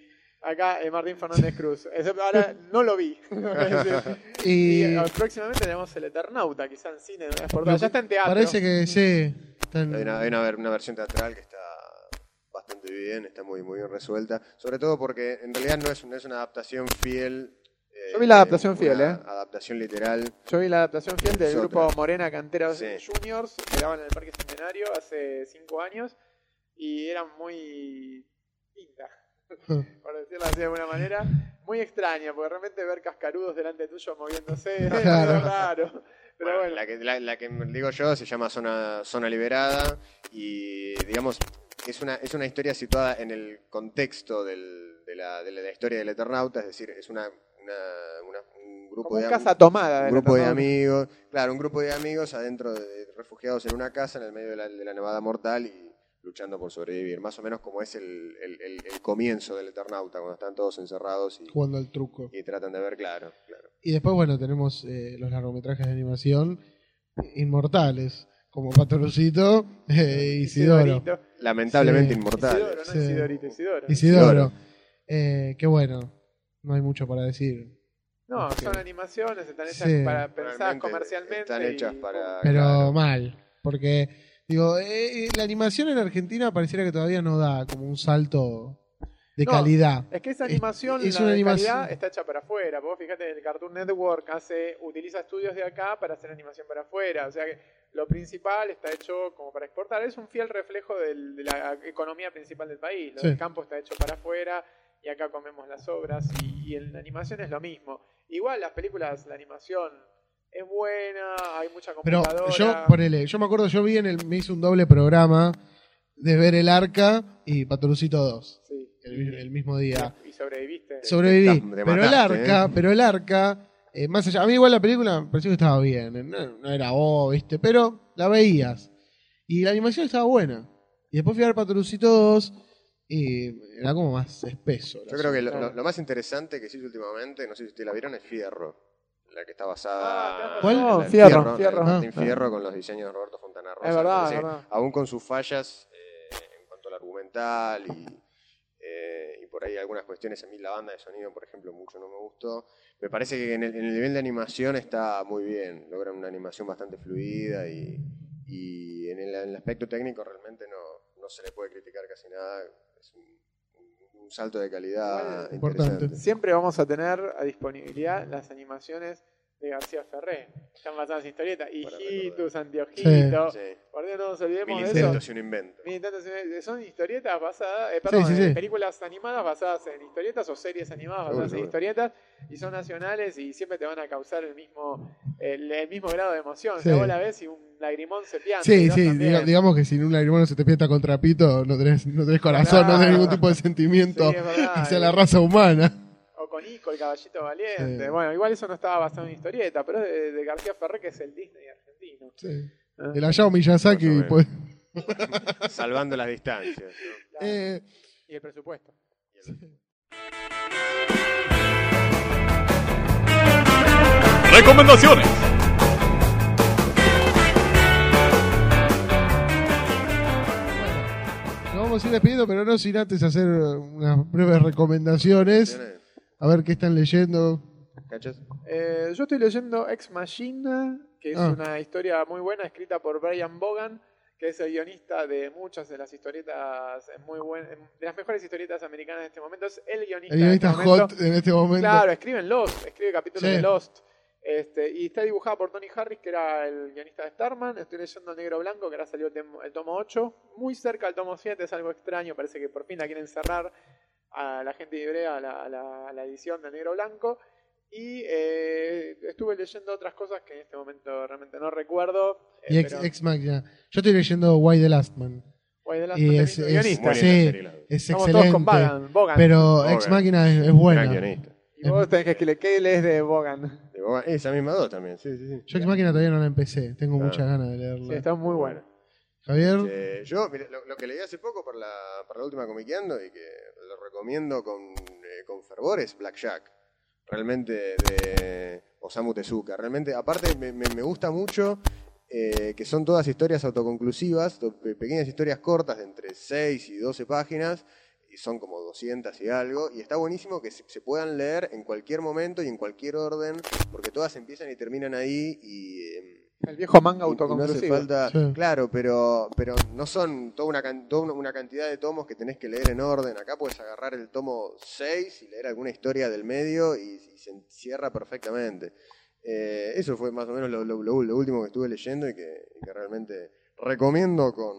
acá eh, Martín Fernández Cruz. Excepto ahora no lo vi. <laughs> <laughs> y Y eh, próximamente tenemos el Eternauta, quizá en cine. no por. Ya está en teatro. parece que sí. está en- Hay una, hay una una versión teatral que está bastante bien, está muy, muy bien resuelta. Sobre todo porque en realidad no es, no es una adaptación fiel. eh, Yo vi la adaptación fiel, ¿eh? Adaptación literal. Yo vi la adaptación fiel del Es grupo. Morena Canteros Sí. Juniors, que daban en el Parque Centenario hace 5 años, y eran muy pinta, <laughs> por decirlo así de alguna manera, muy extraña, porque realmente ver cascarudos delante tuyo moviéndose <laughs> es Claro. medio raro. Pero Bueno, bueno, La, que, la, la que digo yo se llama Zona, Zona Liberada y digamos es una, es una historia situada en el contexto del- de, la, de la historia del Eternauta, es decir, es una, una- una- un grupo como de am- casa tomada. un grupo de amigos, claro, un grupo de amigos adentro de refugiados en una casa en el medio de la, de la nevada mortal y luchando por sobrevivir, más o menos como es el, el- el- el comienzo del Eternauta, cuando están todos encerrados y, jugando al truco. y tratan de ver, claro, claro. Y después, bueno, tenemos eh, los largometrajes de animación inmortales, como Patorucito <laughs> e Isidoro. Isidorito. Lamentablemente Sí. inmortales. Isidoro, no Sí. Isidorito, Isidoro. Isidoro. Eh, que bueno, no hay mucho para decir. No, son animaciones, están hechas Sí. para Realmente comercialmente. Están y- hechas para. Pero claro. mal, porque digo, eh, eh, la animación en Argentina pareciera que todavía no da como un salto de No, calidad. Es que esa Es- animación, es la una de animación- calidad, está hecha para afuera. Vos fíjate, el Cartoon Network hace, utiliza estudios de acá para hacer animación para afuera. O sea que lo principal está hecho como para exportar. Es un fiel reflejo del- de la economía principal del país. Lo Sí. del campo está hecho para afuera y acá comemos las obras. Y, y en la animación es lo mismo. Igual las películas, la animación es buena, hay mucha Pero computadora. yo, ponele, yo me acuerdo, yo vi en el, me hice un doble programa de ver el arca y Patorucito 2, Sí. el, el mismo día. Y sobreviviste. Sobreviví. Te Pero el arca, ¿eh? pero el arca, eh, más allá, a mí igual la película me pareció que estaba bien, eh, no, no era oh, viste, pero la veías. Y la animación estaba buena. Y después fui a ver Patorucito 2 y era como más espeso. Yo creo que lo, asunto. lo- lo más interesante que se hizo últimamente, no sé si ustedes la vieron, es Fierro. la que está basada Ah, ¿Cuál? en el Fierro, Fierro. el Martín Ah. Fierro con los diseños de Roberto Fontana Rosa. Es verdad, Me parece es que verdad. Aún con sus fallas eh, en cuanto al argumental y, eh, y por ahí algunas cuestiones, a mí la banda de sonido, por ejemplo, mucho no me gustó. Me parece que en el, en el nivel de animación está muy bien, logran una animación bastante fluida y, y en, el, en el aspecto técnico realmente no, no se le puede criticar casi nada. Es un, un- un salto de calidad Importante. interesante. Siempre vamos a tener a disponibilidad las animaciones de García Ferré. Están basadas en historietas. Hijitus, Anteojitos. Sí. Por Dios, no nos olvidemos de eso. y un invento. Mil intentos, eh, son historietas basadas, eh, perdón, sí, eh, sí. películas animadas basadas en historietas o series animadas Seguro, basadas en seguro. historietas y son nacionales y siempre te van a causar el mismo el, el mismo grado de emoción. Sí. O sea, vos la ves y un lagrimón se pianta. Sí, sí, también. diga- digamos que si en un lagrimón se te pieta contra pito, no tenés, no tenés corazón, no tenés Claro. ningún tipo de sentimiento Sí, es verdad, hacia la raza humana. Con Ico, el caballito valiente. Sí. Bueno, igual eso no estaba basado en historieta, pero es de, de García Ferré, que es el Disney argentino. Sí. Ah. El Hayao Miyazaki, pues. <laughs> Salvando las distancias. ¿no? Claro. eh, Y el presupuesto. Recomendaciones. nos vamos a ir despidiendo, pero no sin antes hacer unas breves recomendaciones. A ver qué están leyendo. ¿Cachas? Eh, yo estoy leyendo Ex Machina, que es Ah. una historia muy buena, escrita por Brian Bogan, que es el guionista de muchas de las historietas eh, muy buenas, de las mejores historietas americanas de este momento. Es el guionista, El guionista de este momento. hot en este momento. Claro, escribe en Lost, escribe capítulos Sí. de Lost. Este, y está dibujada por Tony Harris, que era el guionista de Starman. Estoy leyendo Negro Blanco, que ahora salió el, el tomo 8. Muy cerca del tomo 7, es algo extraño. Parece que por fin la quieren cerrar a la gente de Ibrea, a la, a la- a la edición de Negro Blanco. Y eh, estuve leyendo otras cosas que en este momento realmente no recuerdo. eh, Y ex, pero- ex Machina. Yo estoy leyendo Why the Last Man. De las Y es, es- guionista. Sí, es Estamos excelente. todos con Bogan. Bogan. Pero Bogan. Ex Máquina es, es buena. y vos tenés que escribir, ¿qué lees de Bogan? De Bogan- Esa misma dos también, sí, sí, sí. Yo Ex Máquina todavía no la empecé. Tengo Ah. muchas ganas de leerla. Sí, está muy buena. Javier. Eh, yo, mira, lo, lo que leí hace poco para la, para la última Comiqueando y que recomiendo con, eh, con fervor es Black Jack. Realmente de Osamu Tezuka. Realmente, aparte, me, me- gusta mucho eh, que son todas historias autoconclusivas, to- pe- pequeñas historias cortas de entre 6 y 12 páginas. Y son como 200 y algo. Y está buenísimo que se, se puedan leer en cualquier momento y en cualquier orden, porque todas empiezan y terminan ahí. Y. em, El viejo manga y- y no hace autoconclusivo. falta, Sí. claro, pero, pero no son toda una, can- toda una- cantidad de tomos que tenés que leer en orden. Acá puedes agarrar el tomo 6 y leer alguna historia del medio y, y se encierra perfectamente. Eh, eso fue más o menos lo, lo- lo- lo último que estuve leyendo y que, y que realmente recomiendo con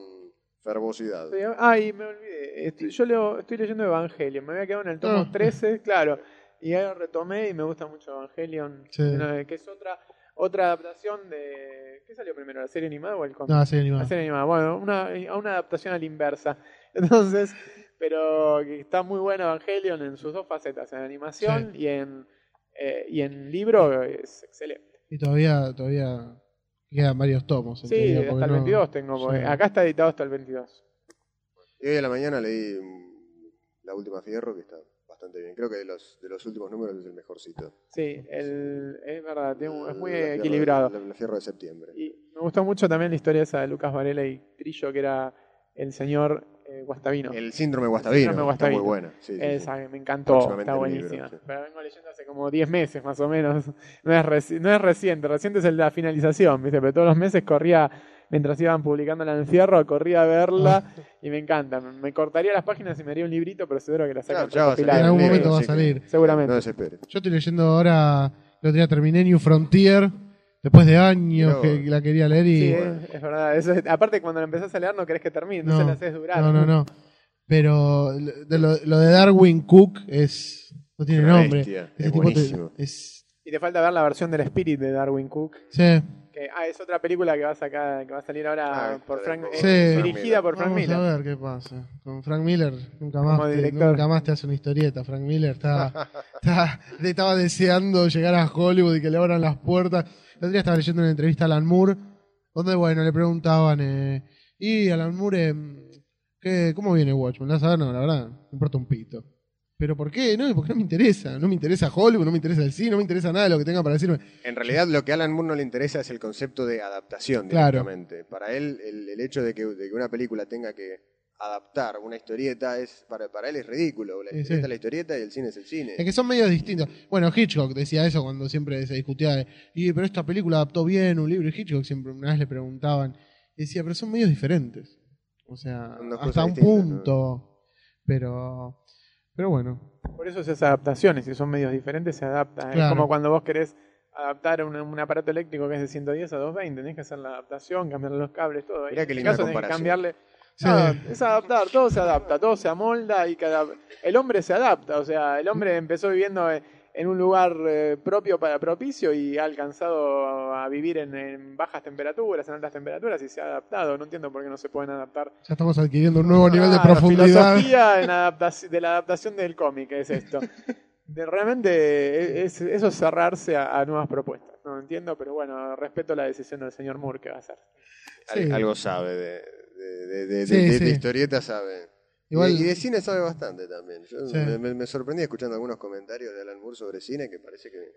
fervosidad. Sí, Ah, y me olvidé. Estoy- yo leo, estoy leyendo Evangelion. Me había quedado en el tomo Ah. 13, claro. Y ahí lo retomé y me gusta mucho Evangelion. Sí. Que es otra otra adaptación de. ¿Qué salió primero? ¿La serie animada o el cómic? No, sí, animada. La serie animada. Bueno, una, una adaptación a la inversa. <laughs> Entonces, pero que está muy buena Evangelion en sus dos facetas, en animación y en eh, y en libro es excelente. Y todavía, todavía quedan varios tomos. en Sí, hasta el no- 22 tengo. Sí. Acá está editado hasta el 22. Y hoy a la mañana leí La Última Fierro, que está bastante bien. Creo que de los, de los últimos números es el mejorcito. Sí, el, es verdad, tiene un- es muy La Fierro- equilibrado. La, la Fierro de septiembre. Y me gustó mucho también la historia esa de Lucas Varela y Trillo, que era el señor eh, Guastavino. El síndrome Guastavino. síndrome Está Guastavino. muy buena. Sí, sí, sí. Esa que me encantó, Próximamente está el libro, buenísima. sí. Pero vengo leyendo hace como 10 meses más o menos. <laughs> No es, reci- no es reciente, reciente es el de la finalización, ¿viste? Pero todos los meses corría, mientras iban publicando el encierro, corría a verla y me encanta. Me me cortaría las páginas y me haría un librito, pero seguro que la sacan Claro. En algún el momento libro, va a salir. Seguramente. No desesperes. Yo estoy leyendo ahora, el otro día terminé New Frontier, después de años Pero- que la quería leer y... Sí, es, es verdad. Eso es- aparte, cuando la empezás a leer, no querés que termine, entonces No, la haces durar. No, no, no. Pero de lo, lo de Darwin Cook es... No tiene nombre. bestia, es tipo te- buenísimo. es... Y te falta ver la versión del Spirit de Darwin Cook. Sí. Que, ah, es otra película que va a sacar, que va a salir ahora Ah, por Frank, eh, Sí. dirigida Miller. por Frank Vamos Miller. a ver qué pasa. Con Frank Miller nunca más, Como te, nunca más te hace una historieta. Frank Miller está, está- le estaba deseando llegar a Hollywood y que le abran las puertas. El otro día estaba leyendo una entrevista a Alan Moore, donde bueno, le preguntaban, eh, y Alan Moore, eh, ¿qué, ¿cómo viene Watchmen? ¿La sabes? No, la verdad, me importa un pito. ¿Pero por qué? No, porque no me interesa. No me interesa Hollywood, no me interesa el cine, no me interesa nada de lo que tenga para decirme. En realidad lo que a Alan Moore no le interesa es el concepto de adaptación Claro. directamente. Para él el, el hecho de que, de que una película tenga que adaptar una historieta es para, para él es ridículo. La historieta sí. es la historieta y el cine es el cine. Es que son medios distintos. Bueno, Hitchcock decía eso cuando siempre se discutía de, y pero esta película adaptó bien un libro. Y Hitchcock siempre una vez le preguntaban, y decía, pero son medios diferentes. O sea, hasta un punto. Pero, pero bueno. Por eso esas adaptaciones, si son medios diferentes, se adaptan. Claro. Es como cuando vos querés adaptar un, un aparato eléctrico que es de 110 a 220, tenés que hacer la adaptación, cambiarle los cables, todo. Mirá en qué linda caso tenés que comparación. cambiarle. Sí. No, es adaptar, todo se adapta, todo se amolda y cada. El hombre se adapta, o sea, el hombre empezó viviendo en- un lugar eh, propio para propicio y ha alcanzado a vivir en, en bajas temperaturas, en altas temperaturas y se ha adaptado. No entiendo por qué no se pueden adaptar Ya estamos adquiriendo un nuevo nivel de profundidad. filosofía en adaptaci- de la adaptación del cómic es esto. De- realmente es, eso es cerrarse a, a nuevas propuestas. No entiendo, pero bueno, respeto la decisión del señor Moore que va a hacer. Sí. Algo sabe de, de, de- de- Sí, de- de sí. historieta, sabe. Igual- Y, y de cine sabe bastante también. Yo Sí. me, sorprendí escuchando algunos comentarios de Alan Moore sobre cine que parece que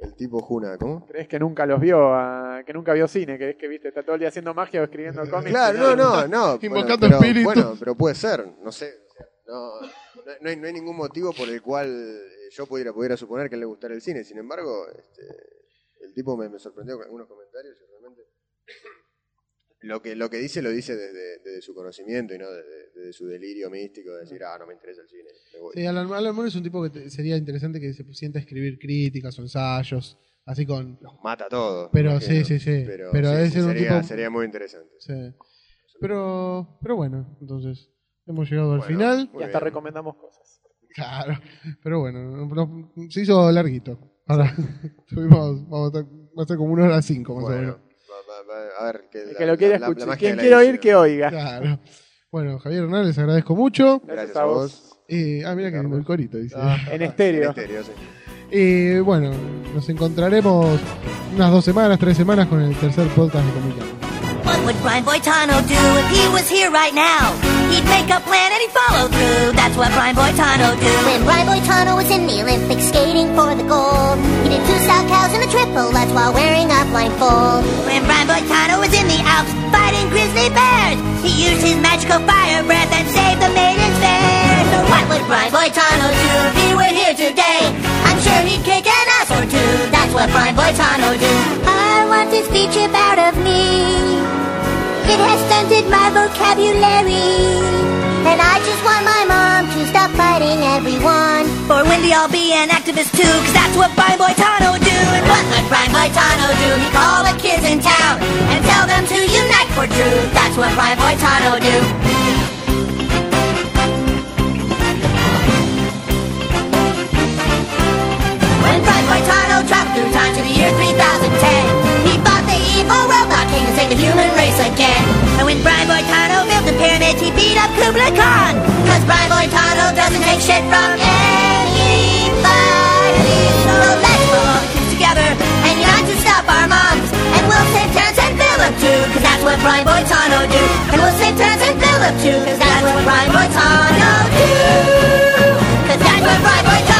el tipo Juna, ¿cómo? ¿Crees que nunca los vio, a- que nunca vio cine? ¿Crees que viste? Está todo el día haciendo magia o escribiendo <laughs> cómics? Claro, no, no, no. <laughs> Invocando bueno, espíritus. Bueno, pero puede ser, no sé. o sea, No, no, no hay, no hay ningún motivo por el cual eh, yo pudiera, pudiera suponer que le gustara el cine. Sin embargo, este, el tipo me, me sorprendió con algunos comentarios y realmente lo que, lo que dice lo dice desde, desde su conocimiento y no desde, desde su delirio místico de decir, ah, no me interesa el cine, me voy. Sí, Alan, Alan Moore es un tipo que te- sería interesante que se sienta a escribir críticas o ensayos, así con... Los mata a todos. Pero sí, sí, sí. Pero, Pero sí, debe sí, ser un sería, tipo- sería muy interesante. sí. Pero, pero bueno, entonces hemos llegado al final. Y hasta bien. recomendamos cosas. Claro, pero bueno, no- no- se hizo larguito. Ahora <laughs> tuvimos, vamos a, estar- va a ser como una hora cinco más o Bueno, menos. A ver, que El la- que lo quiera la- la- la escuchar, quien quiera oír, que oiga. Claro. Bueno, Javier Hernán, les agradezco mucho. Gracias a vos. Eh, ah, mira que el corito, dice. En estéreo. En estéreo, sí. Eh, bueno, nos encontraremos unas dos semanas, tres semanas con el tercer podcast de Comic What would Brian Boitano do if he was here right now? He'd make a plan and he'd follow through. That's what Brian Boitano do. When Brian Boitano was in the Olympics skating for the gold, he did two style cows and a triple, that's while wearing a blindfold. When Boitano was in the Alps fighting grizzly bears, he used his magical fire breath and saved the maidens fair. So what would Brian Boitano do if he were here today? I'm sure he'd kick an ass or two. That's what Brian Boitano do. I want this speech about of me. It has stunted my vocabulary. And I just want my mom to stop fighting everyone. For Wendy, I'll be an activist too, cause that's what Brian Boitano do. And what would Brian Boitano do? He'd call the kids in town and tell them to unite for truth. That's what Brian Boitano do. When Brian Boitano traveled through time to the year 3010, he fought the evil world not king to save the human race again. And when Brian Boitano built the pyramids, he beat up Kublai Khan. Cause Brian Boitano doesn't take shit from anybody. So let's all kiss together and unite to stop our moms. And we'll save Terrence and Philip too, cause that's what Brian Boitano do. And we'll save Terrence and Philip too, cause that's what Brian Boitano do. Cause that's what Brian Boitano